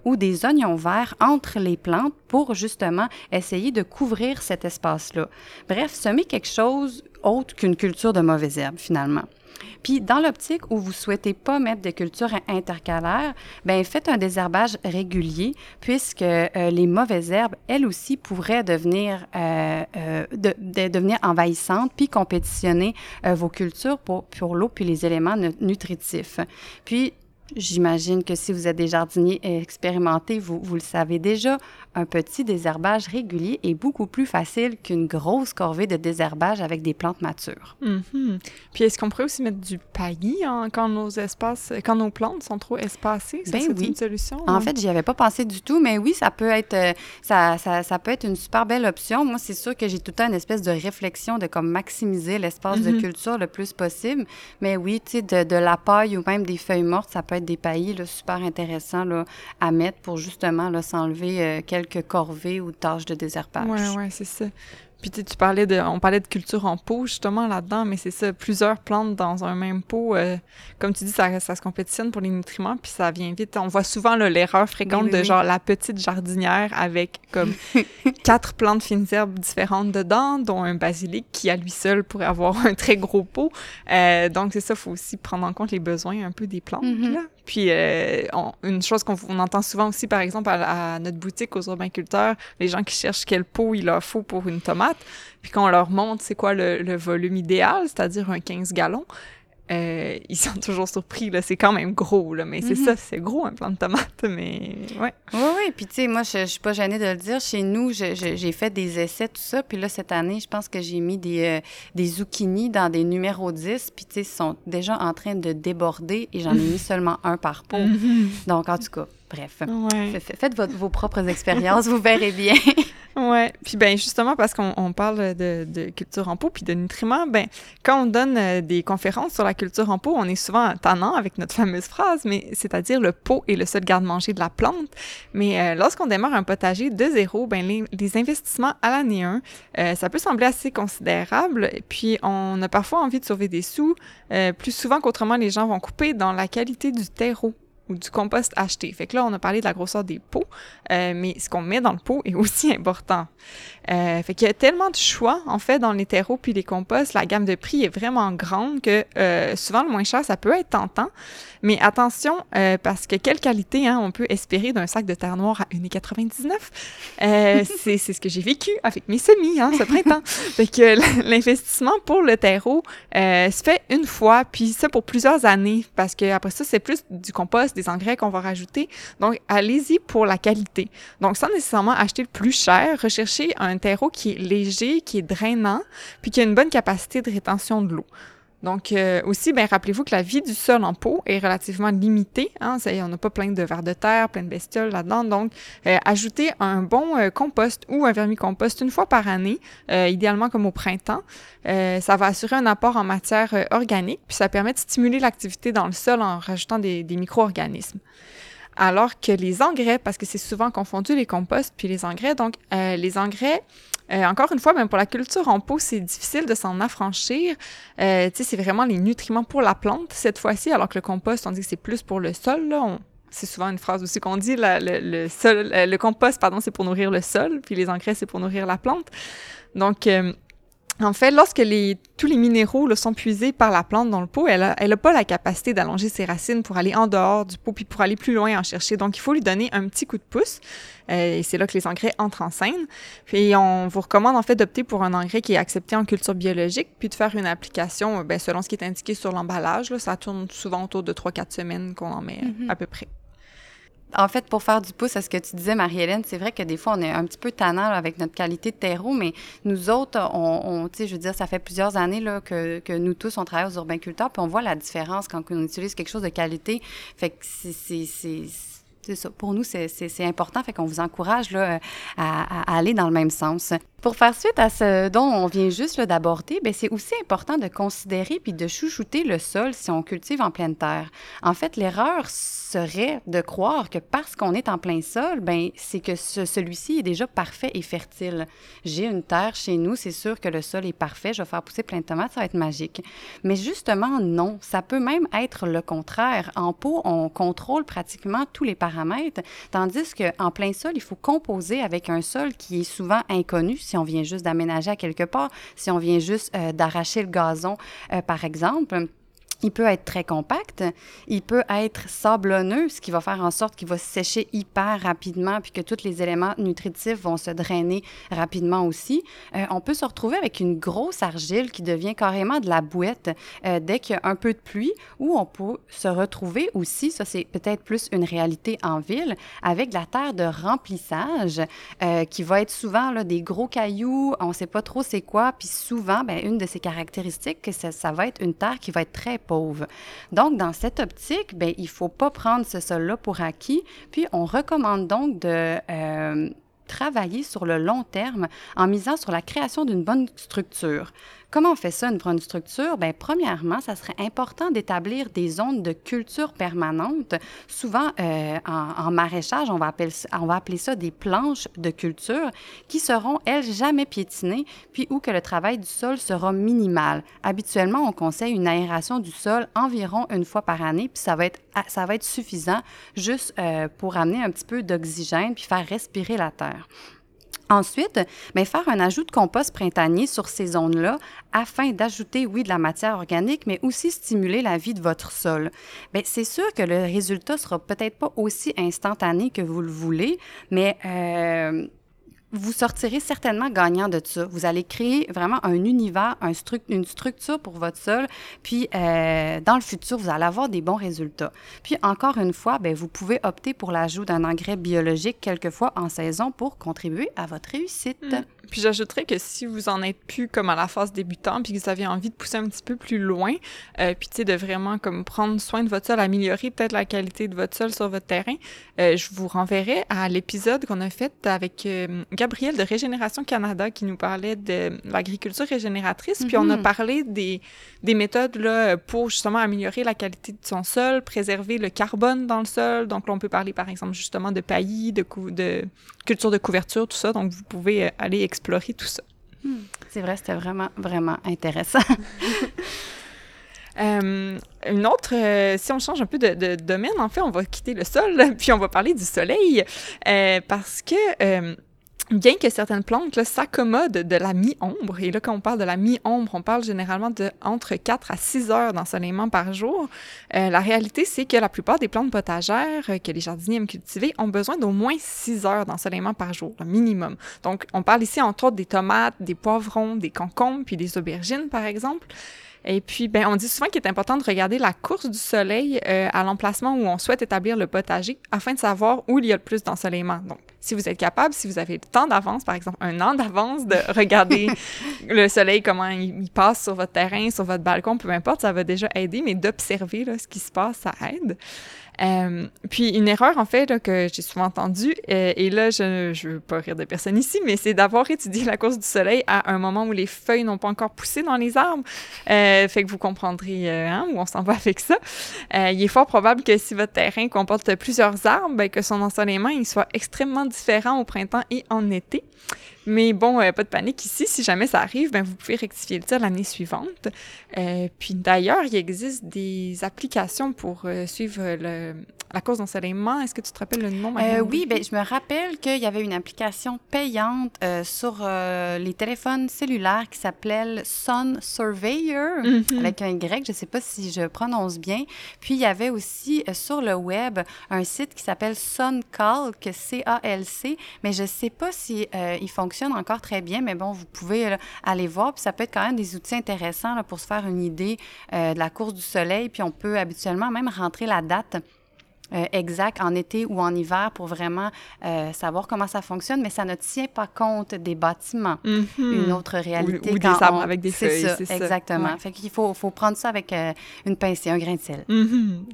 ou des oignons verts entre les plantes pour justement essayer de couvrir cet espace-là. Bref, semer quelque chose autre qu'une culture de mauvaises herbes, finalement. Puis dans l'optique où vous souhaitez pas mettre de culture intercalaire, ben faites un désherbage régulier puisque euh, les mauvaises herbes, elles aussi, pourraient devenir euh, euh, devenir envahissantes puis compétitionner vos cultures pour pour l'eau puis les éléments nutritifs. Puis J'imagine que si vous êtes des jardiniers expérimentés, vous, vous le savez déjà, un petit désherbage régulier est beaucoup plus facile qu'une grosse corvée de désherbage avec des plantes matures. Mm-hmm. Puis est-ce qu'on pourrait aussi mettre du paillis quand nos espaces, quand nos plantes sont trop espacées? Ben oui. une solution? En fait, j'y avais pas pensé du tout, mais oui, ça peut être, euh, ça, ça, ça, peut être une super belle option. Moi, c'est sûr que j'ai tout le temps une espèce de réflexion de comme maximiser l'espace de mm-hmm. culture le plus possible. Mais oui, tu sais, de, de, la paille ou même des feuilles mortes, ça peut des paillis super intéressants à mettre pour justement s'enlever euh, quelques corvées ou tâches de désherbage. Oui, oui, c'est ça. Puis tu, tu parlais de, on parlait de culture en pot justement là-dedans, mais c'est ça, plusieurs plantes dans un même pot, euh, comme tu dis, ça, ça se compétitionne pour les nutriments, puis ça vient vite. On voit souvent l'erreur fréquente Oui, oui, de oui. genre la petite jardinière avec comme quatre plantes fines herbes différentes dedans, dont un basilic qui à lui seul pourrait avoir un très gros pot. Euh, donc c'est ça, faut aussi prendre en compte les besoins un peu des plantes. Mhm. là. Puis euh, une chose qu'on on entend souvent aussi, par exemple, à, notre boutique aux urbainculteurs, les gens qui cherchent quel pot il leur faut pour une tomate, puis qu'on leur montre c'est quoi le, le volume idéal, c'est-à-dire un 15 gallons, euh, ils sont toujours surpris. là. C'est quand même gros, là, mais c'est Mhm. ça, c'est gros un plant de tomate, mais ouais. Oui, oui. Puis, tu sais, moi, je, je suis pas gênée de le dire. Chez nous, j'ai fait des essais, tout ça. Puis là, cette année, je pense que j'ai mis des, euh, des zucchini dans des numéros 10. Puis, tu sais, ils sont déjà en train de déborder et j'en ai mis seulement un par pot. Donc, en tout cas, bref. Ouais. Faites votre- vos propres expériences, vous verrez bien. Ouais, puis ben justement parce qu'on on parle de, de culture en pot puis de nutriments, ben quand on donne euh, des conférences sur la culture en pot, on est souvent tannant avec notre fameuse phrase, mais c'est-à-dire le pot est le seul garde-manger de la plante. Mais euh, lorsqu'on démarre un potager de zéro, ben les, les investissements à l'année 1, euh, ça peut sembler assez considérable. Puis on a parfois envie de sauver des sous, plus souvent qu'autrement les gens vont couper dans la qualité du terreau ou du compost acheté. Fait que là, on a parlé de la grosseur des pots, euh, mais ce qu'on met dans le pot est aussi important. Euh, fait qu'il y a tellement de choix, en fait, dans les terreaux puis les composts. La gamme de prix est vraiment grande que euh, souvent, le moins cher, ça peut être tentant. Mais attention, euh, parce que quelle qualité hein, on peut espérer d'un sac de terre noire à 1,99 euh, c'est c'est ce que j'ai vécu avec mes semis hein, ce printemps. fait que l'investissement pour le terreau euh, se fait une fois, puis ça pour plusieurs années, parce que après ça, c'est plus du compost, des engrais qu'on va rajouter. Donc, allez-y pour la qualité. Donc, sans nécessairement acheter le plus cher, recherchez un terreau qui est léger, qui est drainant, puis qui a une bonne capacité de rétention de l'eau. Donc, euh, aussi, ben, rappelez-vous que la vie du sol en pot est relativement limitée. Hein, on n'a pas plein de vers de terre, plein de bestioles là-dedans. Donc, euh, ajoutez un bon euh, compost ou un vermicompost une fois par année, euh, idéalement comme au printemps. Euh, ça va assurer un apport en matière organique, puis ça permet de stimuler l'activité dans le sol en rajoutant des, des micro-organismes. Alors que les engrais, parce que c'est souvent confondu les composts puis les engrais, donc les engrais, euh, encore une fois, même pour la culture en pot, c'est difficile de s'en affranchir. Euh, c'est vraiment les nutriments pour la plante cette fois-ci, alors que le compost, on dit que c'est plus pour le sol. Là, c'est souvent une phrase aussi qu'on dit, le, euh, le compost, pardon, c'est pour nourrir le sol, puis les engrais, c'est pour nourrir la plante. Donc, euh, en fait, lorsque les, tous les minéraux là, sont puisés par la plante dans le pot, elle n'a elle a pas la capacité d'allonger ses racines pour aller en dehors du pot puis pour aller plus loin en chercher. Donc, il faut lui donner un petit coup de pouce. Euh, et c'est là que les engrais entrent en scène. Puis, on vous recommande en fait d'opter pour un engrais qui est accepté en culture biologique puis de faire une application euh, ben, selon ce qui est indiqué sur l'emballage. là. Ça tourne souvent autour de 3-4 semaines qu'on en met euh, Mhm. à peu près. En fait, pour faire du pouce à ce que tu disais, Marie-Hélène, c'est vrai que des fois, on est un petit peu tannant avec notre qualité de terreau, mais nous autres, on, on tu sais, je veux dire, ça fait plusieurs années là, que, que nous tous, on travaille aux urbainculteurs, puis on voit la différence quand on utilise quelque chose de qualité. Fait que c'est- Pour nous, c'est- important. Fait qu'on vous encourage là, à, aller dans le même sens. Pour faire suite à ce dont on vient juste d'aborder, ben, c'est aussi important de considérer puis de chouchouter le sol si on cultive en pleine terre. En fait, l'erreur serait de croire que parce qu'on est en plein sol, ben c'est que ce- celui-ci est déjà parfait et fertile. J'ai une terre chez nous, c'est sûr que le sol est parfait, je vais faire pousser plein de tomates, ça va être magique. Mais justement, non, ça peut même être le contraire. En pot, on contrôle pratiquement tous les paramètres, tandis qu'en plein sol, il faut composer avec un sol qui est souvent inconnu si on vient juste d'aménager à quelque part, si on vient juste euh, d'arracher le gazon, euh, par exemple. Il peut être très compact, il peut être sablonneux, ce qui va faire en sorte qu'il va sécher hyper rapidement, puis que tous les éléments nutritifs vont se drainer rapidement aussi. Euh, on peut se retrouver avec une grosse argile qui devient carrément de la bouette euh, dès qu'il y a un peu de pluie, ou on peut se retrouver aussi, ça c'est peut-être plus une réalité en ville, avec de la terre de remplissage euh, qui va être souvent des gros cailloux, on ne sait pas trop c'est quoi, puis souvent, ben, une de ses caractéristiques, que ça, ça va être une terre qui va être très Donc, dans cette optique, ben, il ne faut pas prendre ce sol-là pour acquis, puis on recommande donc de... euh, travailler sur le long terme en misant sur la création d'une bonne structure. Comment on fait ça, une bonne structure? Bien, premièrement, ça serait important d'établir des zones de culture permanente. Souvent, euh, en, maraîchage, on va, appeler, ça des planches de culture qui seront, elles, jamais piétinées, puis où que le travail du sol sera minimal. Habituellement, on conseille une aération du sol environ une fois par année, puis ça va être, ça va être suffisant juste euh, pour amener un petit peu d'oxygène puis faire respirer la terre. Ensuite, bien, faire un ajout de compost printanier sur ces zones-là afin d'ajouter, oui, de la matière organique, mais aussi stimuler la vie de votre sol. Bien, c'est sûr que le résultat sera peut-être pas aussi instantané que vous le voulez, mais euh, vous sortirez certainement gagnant de ça. Vous allez créer vraiment un univers, un une structure pour votre sol, puis euh, dans le futur, vous allez avoir des bons résultats. Puis encore une fois, bien, vous pouvez opter pour l'ajout d'un engrais biologique quelquefois en saison pour contribuer à votre réussite. Mm. Puis j'ajouterais que si vous en êtes plus comme à la phase débutant, puis que vous avez envie de pousser un petit peu plus loin, euh, puis tu sais, de vraiment comme prendre soin de votre sol, améliorer peut-être la qualité de votre sol sur votre terrain, euh, je vous renverrai à l'épisode qu'on a fait avec euh, Gabriel de Régénération Canada qui nous parlait de l'agriculture régénératrice, puis on a mm-hmm. parlé des, des méthodes là, pour justement améliorer la qualité de son sol, préserver le carbone dans le sol. Donc là, on peut parler par exemple justement de paillis, de, de culture de couverture, tout ça. Donc vous pouvez aller explorer tout ça. Hmm. C'est vrai, c'était vraiment, vraiment intéressant. Euh, une autre, euh, si on change un peu de, domaine, en fait, on va quitter le sol, puis on va parler du soleil, euh, parce que bien que certaines plantes s'accommodent de la mi-ombre, et là, quand on parle de la mi-ombre, on parle généralement de entre 4 à 6 heures d'ensoleillement par jour, euh, la réalité, c'est que la plupart des plantes potagères que les jardiniers aiment cultiver ont besoin d'au moins 6 heures d'ensoleillement par jour, le minimum. Donc, on parle ici, entre autres, des tomates, des poivrons, des concombres, puis des aubergines, par exemple. Et puis, ben, on dit souvent qu'il est important de regarder la course du soleil euh, à l'emplacement où on souhaite établir le potager afin de savoir où il y a le plus d'ensoleillement. Donc, si vous êtes capable, si vous avez le temps d'avance, par exemple un an d'avance, de regarder le soleil, comment il, passe sur votre terrain, sur votre balcon, peu importe, ça va déjà aider, mais d'observer ce qui se passe, ça aide. Euh, puis une erreur, en fait, là, que j'ai souvent entendue, euh, et là, je ne veux pas rire de personne ici, mais c'est d'avoir étudié la course du soleil à un moment où les feuilles n'ont pas encore poussé dans les arbres. Euh, fait que vous comprendrez hein, où on s'en va avec ça. il est fort probable que si votre terrain comporte plusieurs arbres, ben, que son ensoleillement il soit extrêmement différent au printemps et en été. Mais bon, pas de panique ici. Si jamais ça arrive, ben, vous pouvez rectifier le tir l'année suivante. puis d'ailleurs, il existe des applications pour suivre le, la cause d'ensoleillement. Est-ce que tu te rappelles le nom? Euh, oui, ben, je me rappelle qu'il y avait une application payante euh, sur euh, les téléphones cellulaires qui s'appelait Sun Surveyor, mhm. avec un Y, je ne sais pas si je prononce bien. Puis, il y avait aussi sur le web un site qui s'appelle SunCalc, C-A-L-C, mais je ne sais pas si il fonctionne encore très bien, mais bon, vous pouvez aller voir. Puis, ça peut être quand même des outils intéressants là, pour se faire une idée de la course du soleil. Puis, on peut habituellement même rentrer la date euh, exact en été ou en hiver pour vraiment euh, savoir comment ça fonctionne, mais ça ne tient pas compte des bâtiments. Mhm. Une autre réalité. Ou, des arbres avec des feuilles, c'est ça. Exactement. Fait qu'il faut, faut, prendre ça avec euh, une pincée, un grain de sel. Mhm.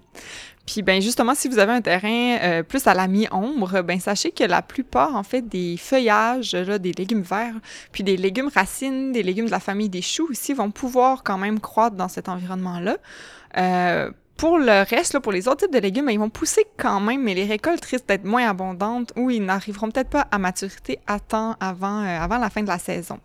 Puis ben justement, si vous avez un terrain plus à la mi-ombre, ben sachez que la plupart en fait des feuillages, là, des légumes verts, puis des légumes racines, des légumes de la famille des choux aussi vont pouvoir quand même croître dans cet environnement-là. Euh, pour le reste, pour les autres types de légumes, ils vont pousser quand même, mais les récoltes risquent d'être moins abondantes ou ils n'arriveront peut-être pas à maturité à temps avant, euh, avant la fin de la saison.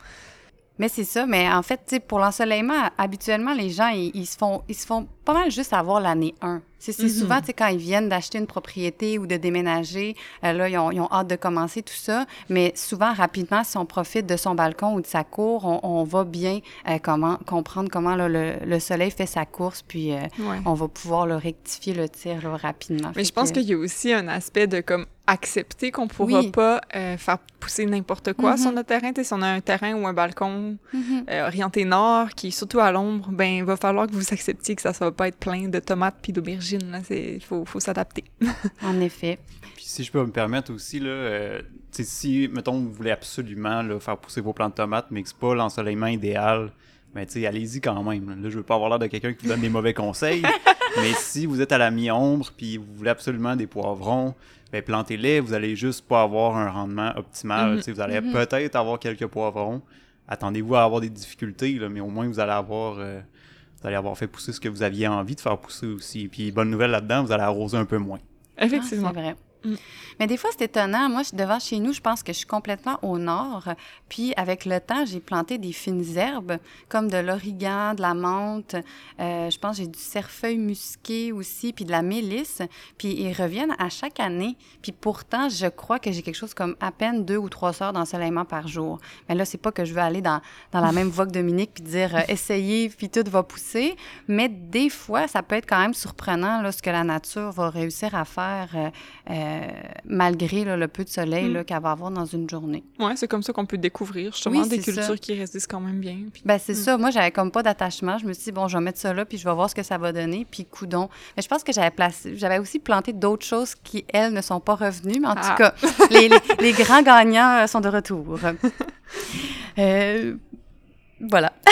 Mais c'est ça, mais en fait, pour l'ensoleillement, habituellement, les gens, ils, se font, ils se font pas mal juste avoir l'année 1. C'est mm-hmm. souvent, tu sais, quand ils viennent d'acheter une propriété ou de déménager, euh, là, ils ont, ils ont, hâte de commencer tout ça. Mais souvent, rapidement, si on profite de son balcon ou de sa cour, on, on va bien euh, comment, comprendre comment là, le, le, soleil fait sa course, puis euh, on va pouvoir le rectifier le tir là, rapidement. Mais je pense qu'il y a aussi un aspect de comme accepter qu'on pourra pas faire pousser n'importe quoi sur mm-hmm. notre terrain. si on a un terrain ou un balcon mm-hmm. orienté nord qui est surtout à l'ombre, ben il va falloir que vous acceptiez que ça ne va pas être plein de tomates puis d'aubergines il faut, faut s'adapter. en effet. Puis si je peux me permettre aussi, là, euh, si, mettons, vous voulez absolument là, faire pousser vos plantes de tomates, mais que c'est pas l'ensoleillement idéal, ben, allez-y quand même. Là, je veux pas avoir l'air de quelqu'un qui vous donne des mauvais conseils, mais si vous êtes à la mi-ombre puis vous voulez absolument des poivrons, ben, plantez-les, vous allez juste pas avoir un rendement optimal. Mm-hmm. Vous allez mm-hmm. peut-être avoir quelques poivrons, attendez-vous à avoir des difficultés, là, mais au moins vous allez avoir euh, vous allez avoir fait pousser ce que vous aviez envie de faire pousser aussi. Puis bonne nouvelle là-dedans, vous allez arroser un peu moins. Effectivement. Ah, c'est vrai. Mm. Mais des fois, c'est étonnant. Moi, je- devant chez nous, je pense que je suis complètement au nord. Puis, avec le temps, j'ai planté des fines herbes, comme de l'origan, de la menthe. Euh, je pense que j'ai du cerfeuil musqué aussi, puis de la mélisse. Puis, ils reviennent à chaque année. Puis, pourtant, je crois que j'ai quelque chose comme à peine deux ou trois heures d'ensoleillement par jour. Mais là, c'est pas que je veux aller dans, dans la même voie que Dominique puis dire euh, essayez, puis tout va pousser. Mais des fois, ça peut être quand même surprenant là, ce que la nature va réussir à faire. euh, euh, malgré là, le peu de soleil Mm. qu'elle va avoir dans une journée. Ouais, c'est comme ça qu'on peut découvrir justement Oui, des cultures ça. qui résistent quand même bien. Puis... Ben c'est Mm. ça. Moi, j'avais comme pas d'attachement. Je me suis dit, bon, je vais mettre ça là, puis je vais voir ce que ça va donner, puis coudon. Mais je pense que j'avais placé, j'avais aussi planté d'autres choses qui, elles, ne sont pas revenues. Mais en Ah. tout cas, les, les- les grands gagnants sont de retour. Euh, voilà.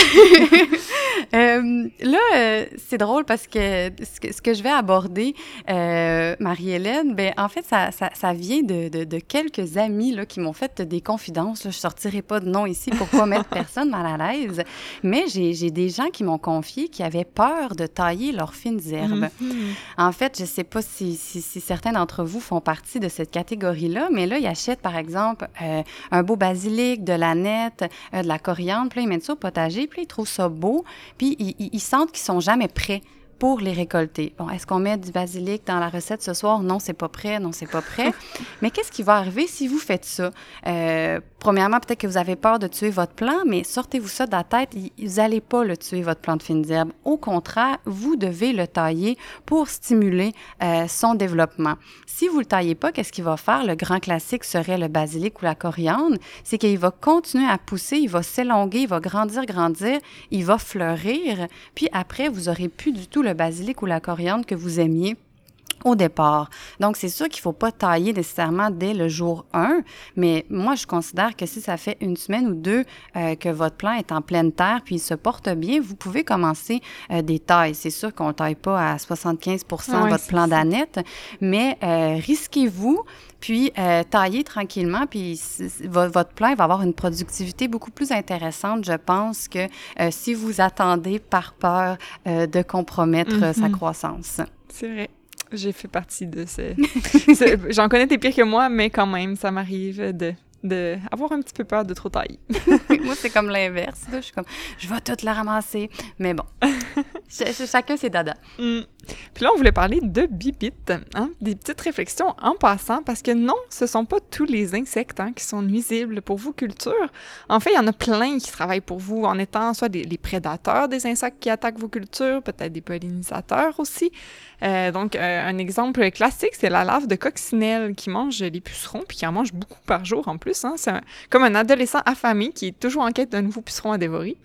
Euh, là, euh, c'est drôle parce que ce, que ce que je vais aborder, euh, Marie-Hélène, ben, en fait, ça, ça, ça vient de, de, de quelques amis là, qui m'ont fait des confidences. Là. Je sortirai pas de nom ici pour pas mettre personne mal à l'aise. Mais j'ai j'ai des gens qui m'ont confié qui avaient peur de tailler leurs fines herbes. Mhm. En fait, je ne sais pas si, si- si certains d'entre vous font partie de cette catégorie-là, mais là, ils achètent, par exemple, un beau basilic, de la nette, de la coriandre, puis là, ils mettent ça au potager, puis ils trouvent ça beau, puis ils, ils- ils sentent qu'ils sont jamais prêts pour les récolter. Bon, est-ce qu'on met du basilic dans la recette ce soir? Non, c'est pas prêt, non, c'est pas prêt. mais qu'est-ce qui va arriver si vous faites ça? Euh, premièrement, peut-être que vous avez peur de tuer votre plant, mais sortez-vous ça de la tête, vous n'allez pas le tuer, votre plant de fines herbes. Au contraire, vous devez le tailler pour stimuler euh, son développement. Si vous le taillez pas, qu'est-ce qu'il va faire? Le grand classique serait le basilic ou la coriandre. C'est qu'il va continuer à pousser, il va s'élonguer, il va grandir, grandir, il va fleurir. Puis après, vous aurez plus du tout le basilic ou la coriandre que vous aimiez au départ. Donc, c'est sûr qu'il ne faut pas tailler nécessairement dès le jour 1, mais moi, je considère que si ça fait une semaine ou deux euh, que votre plant est en pleine terre puis il se porte bien, vous pouvez commencer euh, des tailles. C'est sûr qu'on ne taille pas à 75 Ouais, votre plan d'aneth, mais euh, risquez-vous, puis taillez tranquillement, puis votre plant il va avoir une productivité beaucoup plus intéressante, je pense, que si vous attendez par peur de compromettre sa Mhm. croissance. C'est vrai. J'ai fait partie de ce. ce- J'en connais des pires que moi, mais quand même, ça m'arrive de, de avoir un petit peu peur de trop tailler. Moi, c'est comme l'inverse. Je suis comme, je vais tout la ramasser. Mais bon, Ch- ch- chacun ses dada. Mm. Puis là, on voulait parler de bibites, hein? des petites réflexions en passant, parce que non, ce sont pas tous les insectes hein, qui sont nuisibles pour vos cultures. En fait, il y en a plein qui travaillent pour vous en étant soit des, les prédateurs des insectes qui attaquent vos cultures, peut-être des pollinisateurs aussi. Euh, donc, euh, un exemple classique, c'est la larve de coccinelle qui mange les pucerons, puis qui en mange beaucoup par jour en plus. Hein? C'est comme un adolescent affamé qui est toujours en quête d'un nouveau puceron à dévorer.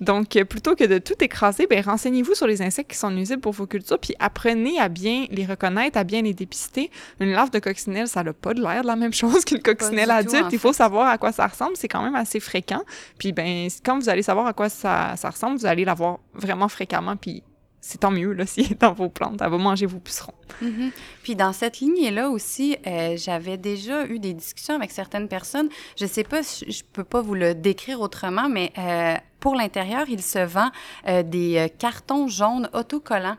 Donc, euh, plutôt que de tout écraser, ben, renseignez-vous sur les insectes qui sont nuisibles pour vos cultures, puis apprenez à bien les reconnaître, à bien les dépister. Une larve de coccinelle, ça n'a pas de l'air de la même chose qu'une coccinelle tout, adulte. Il faut savoir à quoi ça ressemble. C'est quand même assez fréquent. Puis, ben, quand vous allez savoir à quoi ça, ça ressemble, vous allez l'avoir vraiment fréquemment, puis c'est tant mieux, là, s'il est dans vos plantes. Elle va manger vos pucerons. Mhm. Puis dans cette lignée-là aussi, euh, j'avais déjà eu des discussions avec certaines personnes. Je sais pas, si- je peux pas vous le décrire autrement, mais euh, pour l'intérieur, il se vend euh, des euh, cartons jaunes autocollants.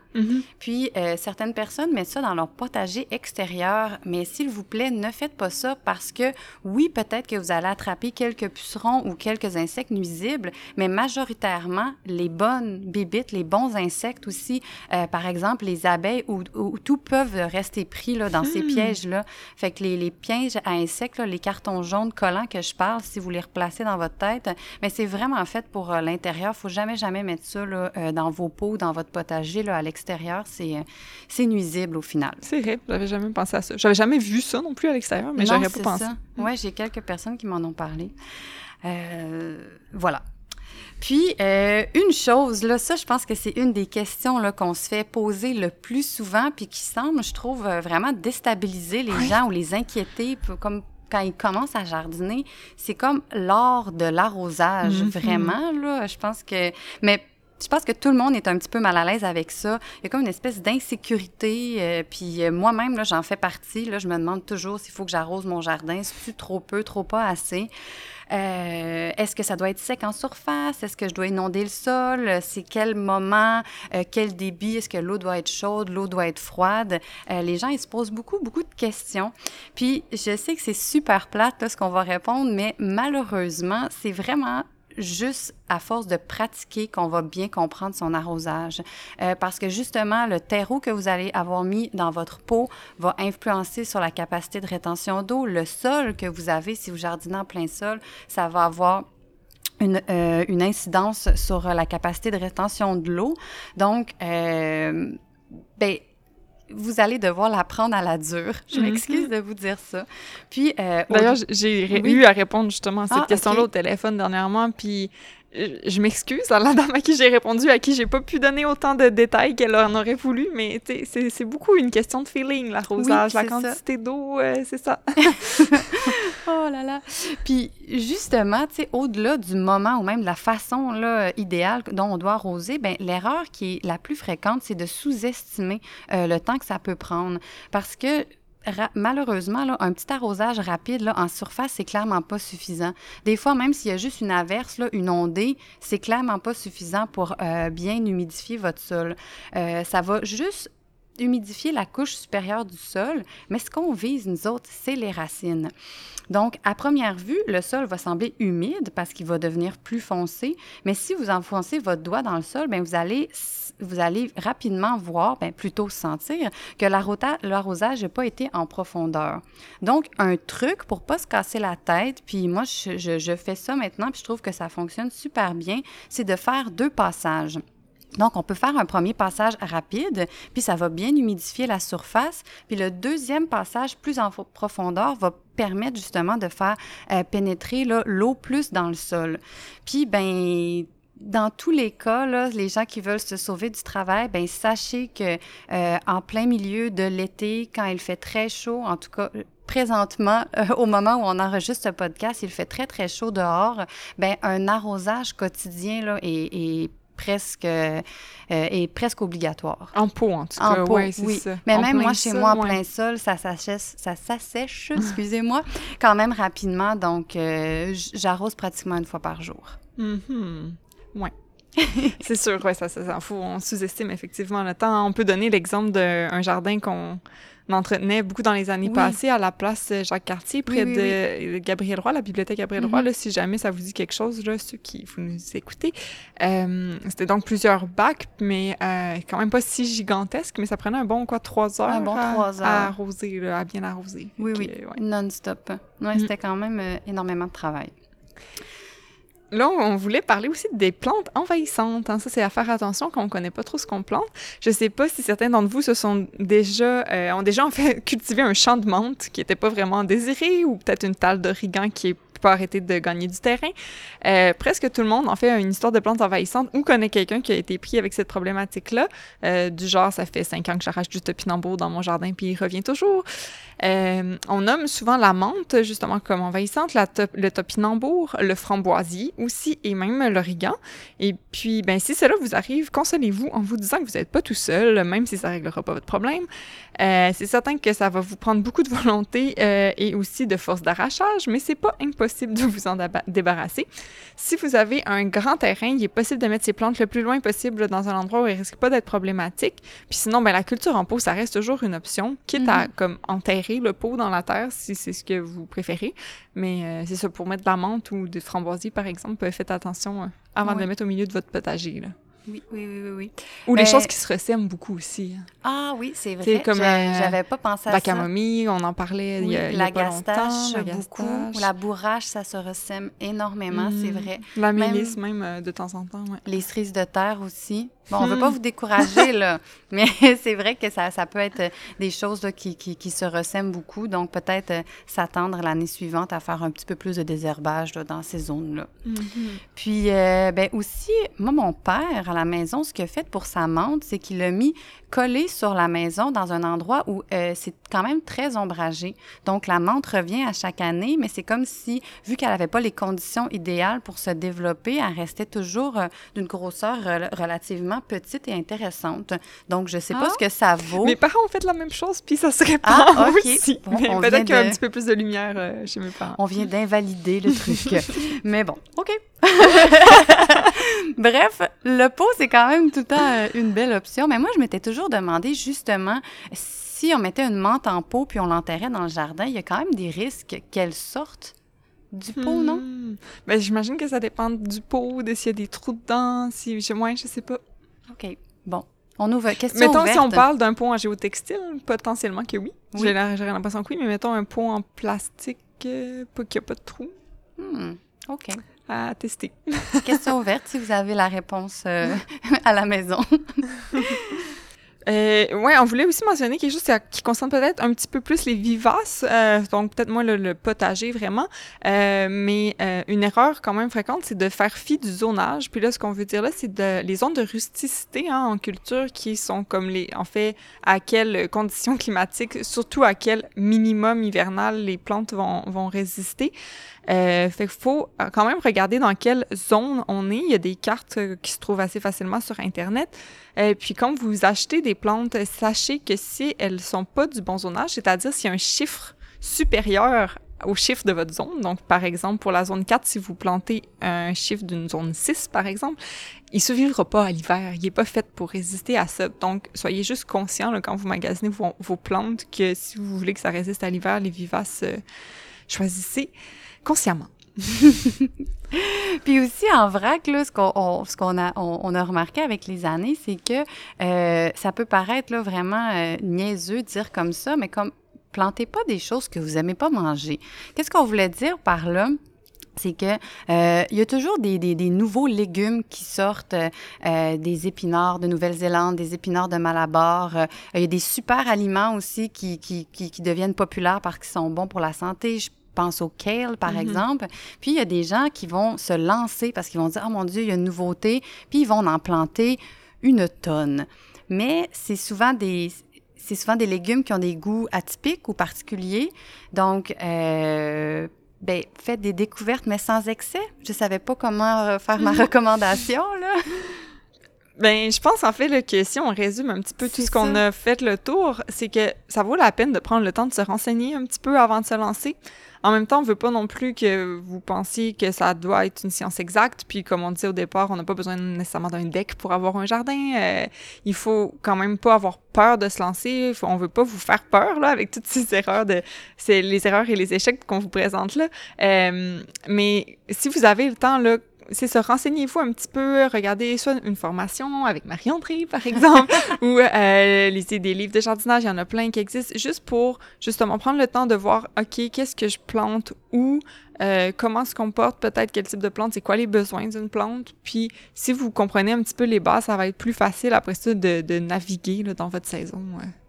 Puis euh, certaines personnes mettent ça dans leur potager extérieur, mais s'il vous plaît, ne faites pas ça parce que oui, peut-être que vous allez attraper quelques pucerons ou quelques insectes nuisibles, mais majoritairement les bonnes bébites, les bons insectes aussi, euh, par exemple les abeilles ou, ou tout peuvent rester pris là, dans ces Hmm. pièges-là. Fait que les, les pièges à insectes, là, les cartons jaunes collants que je parle, si vous les replacez dans votre tête, mais c'est vraiment fait pour euh, l'intérieur. Faut jamais, jamais mettre ça là, euh, dans vos pots, dans votre potager, là, à l'extérieur. C'est, euh, c'est nuisible au final. C'est vrai, j'avais jamais pensé à ça. J'avais jamais vu ça non plus à l'extérieur, mais j'aurais pas pensé. ça. Ouais, j'ai quelques personnes qui m'en ont parlé. Euh, voilà. Puis, euh, une chose, là, ça, je pense que c'est une des questions qu'on se fait poser le plus souvent, puis qui semble, je trouve, vraiment déstabiliser les Oui. gens ou les inquiéter, comme quand ils commencent à jardiner. C'est comme l'art de l'arrosage, Mhm. vraiment, là. Je pense que... Mais je pense que tout le monde est un petit peu mal à l'aise avec ça. Il y a comme une espèce d'insécurité. euh, puis euh, moi-même, j'en fais partie. Là, je me demande toujours s'il faut que j'arrose mon jardin. Si trop peu, trop pas assez? Euh, Est-ce que ça doit être sec en surface? Est-ce que je dois inonder le sol? C'est quel moment? Quel débit? Est-ce que l'eau doit être chaude? L'eau doit être froide? Les gens, ils se posent beaucoup, beaucoup de questions. Puis je sais que c'est super plate, là, ce qu'on va répondre, mais malheureusement, c'est vraiment juste à force de pratiquer qu'on va bien comprendre son arrosage. Euh, parce que justement, le terreau que vous allez avoir mis dans votre pot va influencer sur la capacité de rétention d'eau. Le sol que vous avez, si vous jardinez en plein sol, ça va avoir une, euh, incidence sur la capacité de rétention de l'eau. Donc, euh, ben, vous allez devoir la prendre à la dure. Je Mhm. m'excuse de vous dire ça. Puis, euh, D'ailleurs, j'ai Oui. eu à répondre justement à cette Ah, question-là au téléphone dernièrement, puis je m'excuse à la dame à qui j'ai répondu, à qui j'ai pas pu donner autant de détails qu'elle en aurait voulu, mais c'est- beaucoup une question de feeling, l'arrosage, la c'est ça. quantité d'eau, euh, c'est ça. Oh là là. Puis justement, tu sais, au-delà du moment ou même de la façon là, idéale dont on doit arroser, ben l'erreur qui est la plus fréquente, c'est de sous-estimer euh, le temps que ça peut prendre. Parce que malheureusement, un petit arrosage rapide en surface, c'est clairement pas suffisant. Des fois, même s'il y a juste une averse, une ondée, c'est clairement pas suffisant pour euh, bien humidifier votre sol. Euh, ça va juste humidifier la couche supérieure du sol, mais ce qu'on vise, nous autres, c'est les racines. Donc, à première vue, le sol va sembler humide parce qu'il va devenir plus foncé, mais si vous enfoncez votre doigt dans le sol, vous allez vous allez rapidement voir, bien, plutôt sentir, que l'arrosage n'a pas été en profondeur. Donc, un truc pour pas se casser la tête, puis moi, je- je fais ça maintenant, puis je trouve que ça fonctionne super bien, c'est de faire deux passages. Donc, on peut faire un premier passage rapide, puis ça va bien humidifier la surface. Puis le deuxième passage plus en fo- profondeur va permettre justement de faire euh, pénétrer l'eau plus dans le sol. Puis, ben dans tous les cas, les gens qui veulent se sauver du travail, ben sachez que euh, en plein milieu de l'été, quand il fait très chaud, en tout cas présentement, euh, au moment où on enregistre ce podcast, il fait très très chaud dehors. Ben un arrosage quotidien là est presque euh, est presque obligatoire. En pot, en tout En cas, pot, ouais, oui. ça. Mais En même moi, chez sol, moi, en ouais. plein sol, ça s'assèche, ça s'assèche, excusez-moi, quand même rapidement. Donc, euh, j'arrose pratiquement une fois par jour. Mhm. Ouais. c'est sûr, ouais, ça, ça, ça faut, on sous-estime effectivement le temps. On peut donner l'exemple d'un jardin qu'on entretenait beaucoup dans les années Oui. passées à la place Jacques-Cartier, près Oui, oui, de Gabriel Roy, la bibliothèque Gabriel Mhm. Roy, là, si jamais ça vous dit quelque chose, là, ceux qui vous nous écoutez. Euh, C'était donc plusieurs bacs, mais euh, quand même pas si gigantesque, mais ça prenait un bon, quoi, trois heures, Un bon à, trois heures. à arroser, là, à bien arroser. Oui, oui, ouais. non-stop. Ouais, Mm. c'était quand même euh, énormément de travail. Là, on voulait parler aussi des plantes envahissantes. hein. Ça, c'est à faire attention quand on connaît pas trop ce qu'on plante. Je sais pas si certains d'entre vous se sont déjà, euh, ont déjà en fait cultivé un champ de menthe qui était pas vraiment désiré ou peut-être une talle d'origan qui est pas arrêté de gagner du terrain. Euh, presque tout le monde en fait une histoire de plantes envahissantes ou connaît quelqu'un qui a été pris avec cette problématique-là. Euh, du genre, ça fait cinq ans que j'arrache du topinambour dans mon jardin puis il revient toujours. Euh, on nomme souvent la menthe, justement, comme envahissante, le topinambour, le framboisier aussi, et même l'origan. Et puis, ben, si cela vous arrive, consolez-vous en vous disant que vous n'êtes pas tout seul, même si ça ne réglera pas votre problème. C'est certain que ça va vous prendre beaucoup de volonté et aussi de force d'arrachage, mais c'est pas impossible de vous en débarrasser. Si vous avez un grand terrain, il est possible de mettre ces plantes le plus loin possible dans un endroit où elles ne risquent pas d'être problématiques. Puis sinon, ben, la culture en pot, ça reste toujours une option, quitte à Mhm. comme enterrer le pot dans la terre si c'est ce que vous préférez. Mais euh, c'est ça, pour mettre de la menthe ou des framboisiers, par exemple, faites attention euh, avant de les mettre au milieu de votre potager. Là. Oui, oui, oui, oui. oui. Ou les Ben- choses qui se ressemment beaucoup aussi. hein. Ah oui, c'est C'est vrai. comme, J'a- euh, J'avais pas pensé à La ça. camomille, on en parlait il y a, il y la pas gastache, longtemps. La beaucoup. gastache. La bourrache, ça se ressème énormément, c'est Mm. vrai. La mélisse, même, euh, de temps en temps. Ouais. Les cerises de terre aussi. Bon, on veut Hmm. pas vous décourager, là, mais c'est vrai que ça, ça peut être euh, des choses là, qui, qui, qui se ressèment beaucoup. Donc, peut-être euh, s'attendre l'année suivante à faire un petit peu plus de désherbage là, dans ces zones-là. Mhm. Puis, euh, ben aussi, moi, mon père, à la maison, ce qu'il a fait pour sa menthe, c'est qu'il l'a mis collé sur la maison dans un endroit où euh, c'est quand même très ombragé. Donc, la menthe revient à chaque année, mais c'est comme si, vu qu'elle n'avait pas les conditions idéales pour se développer, elle restait toujours d'une grosseur rel- petite et intéressante. Donc, je sais pas Ah. ce que ça vaut. Mes parents ont fait la même chose, puis ça se répand Ah, ok. aussi. Bon, Mais on peut-être qu'il y a de- un petit peu plus de lumière euh, chez mes parents. On vient d'invalider le truc. Mais bon, OK. Bref, le pot, c'est quand même tout le temps euh, une belle option. Mais moi, je m'étais toujours demandé, justement, si on mettait une menthe en pot puis on l'enterrait dans le jardin, il y a quand même des risques qu'elle sorte du pot, non? Hmm. Ben, j'imagine que ça dépend du pot, de s'il y a des trous dedans, si je, ouais, je sais pas. OK. Bon. On ouvre. Question Mettons, ouverte. si on parle d'un pot en géotextile, potentiellement que oui. Oui. J'ai l'impression que oui, mais mettons un pot en plastique, euh, pas qu'il n'y a pas de trou, Hmm, OK. à tester. Question ouverte si vous avez la réponse euh, à la maison. Euh, ouais, on voulait aussi mentionner quelque chose qui- concerne peut-être un petit peu plus les vivaces, euh, donc peut-être moins le, potager vraiment, euh, mais euh, une erreur quand même fréquente, c'est de faire fi du zonage. Puis là, ce qu'on veut dire là, c'est les zones de rusticité hein, en culture qui sont comme les, en fait, à quelles conditions climatiques, surtout à quel minimum hivernal les plantes vont, vont résister. Euh, fait qu'il faut euh, quand même regarder dans quelle zone on est. Il y a des cartes euh, qui se trouvent assez facilement sur Internet. Euh, puis quand vous achetez des plantes, sachez que si elles sont pas du bon zonage, c'est-à-dire s'il y a un chiffre supérieur au chiffre de votre zone, donc par exemple pour la zone 4, si vous plantez un chiffre d'une zone 6 par exemple, il survivra pas à l'hiver, il est pas fait pour résister à ça. Donc soyez juste conscient là, quand vous magasinez vos, vos plantes que si vous voulez que ça résiste à l'hiver, les vivaces, euh, choisissez consciemment. Puis aussi en vrac, là, ce qu'on a, remarqué avec les années, c'est que euh, ça peut paraître vraiment euh, niaiseux de dire comme ça, mais comme plantez pas des choses que vous aimez pas manger. Qu'est-ce qu'on voulait dire par là? c'est que euh, il y a toujours des, nouveaux légumes qui sortent, euh, des épinards de Nouvelle-Zélande, des épinards de Malabar. Il y a des super aliments aussi qui deviennent populaires parce qu'ils sont bons pour la santé. Je pense au kale, par Mhm. exemple. Puis il y a des gens qui vont se lancer parce qu'ils vont dire, oh mon Dieu, il y a une nouveauté, puis ils vont en planter une tonne. Mais c'est souvent des c'est souvent des légumes qui ont des goûts atypiques ou particuliers. Donc, euh, ben, faites des découvertes, mais sans excès. Je savais pas comment faire ma recommandation, là. Ben, je pense en fait là, que si on résume un petit peu tout ce qu'on a fait le tour, c'est que ça vaut la peine de prendre le temps de se renseigner un petit peu avant de se lancer. En même temps, on veut pas non plus que vous pensiez que ça doit être une science exacte. Puis, comme on disait au départ, on n'a pas besoin nécessairement d'un deck pour avoir un jardin. Euh, il faut quand même pas avoir peur de se lancer. Faut- on veut pas vous faire peur là avec toutes ces erreurs de, c'est les erreurs et les échecs qu'on vous présente là. Euh, mais si vous avez le temps là, c'est ça, renseignez-vous un petit peu, regardez soit une formation avec Marie-André, par exemple, ou euh, lisez des livres de jardinage, il y en a plein qui existent, juste pour justement prendre le temps de voir, OK, qu'est-ce que je plante où, euh, comment se comporte peut-être quel type de plante, c'est quoi les besoins d'une plante, puis si vous comprenez un petit peu les bases, ça va être plus facile après ça de, de naviguer là, dans votre saison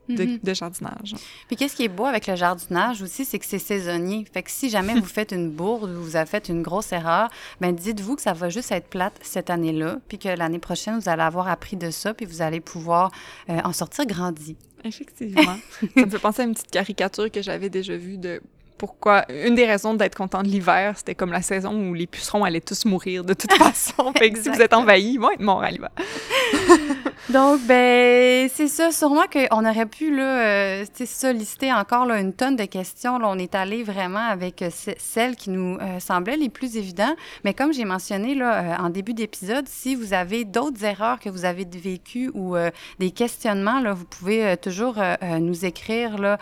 de, Mhm. de jardinage. Puis qu'est-ce qui est beau avec le jardinage aussi, c'est que c'est saisonnier. Fait que si jamais vous faites une bourde ou vous avez fait une grosse erreur, ben dites-vous que ça va juste être plate cette année-là, puis que l'année prochaine, vous allez avoir appris de ça, puis vous allez pouvoir euh, en sortir grandi. Effectivement. ça me fait penser à une petite caricature que j'avais déjà vue de pourquoi une des raisons d'être content de l'hiver, c'était comme la saison où les pucerons allaient tous mourir de toute façon. fait que si vous êtes envahis, ils vont être morts à l'hiver. Donc, ben, c'est ça. Sûrement qu'on aurait pu, là, euh, lister encore une tonne de questions. On est allé vraiment avec euh, ce- celles qui nous euh, semblaient les plus évidentes. Mais comme j'ai mentionné là, euh, en début d'épisode, si vous avez d'autres erreurs que vous avez vécues ou des questionnements, vous pouvez toujours nous écrire là,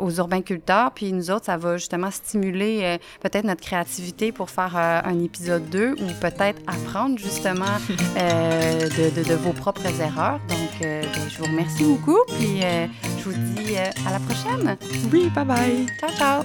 aux urbainculteurs. Puis nous autres, ça va justement stimuler peut-être notre créativité pour faire un épisode 2 ou peut-être apprendre justement de- de vos propres erreurs. Donc, euh, ben, je vous remercie beaucoup. Puis, euh, je vous dis euh, à la prochaine. Oui, bye bye. Ciao, ciao.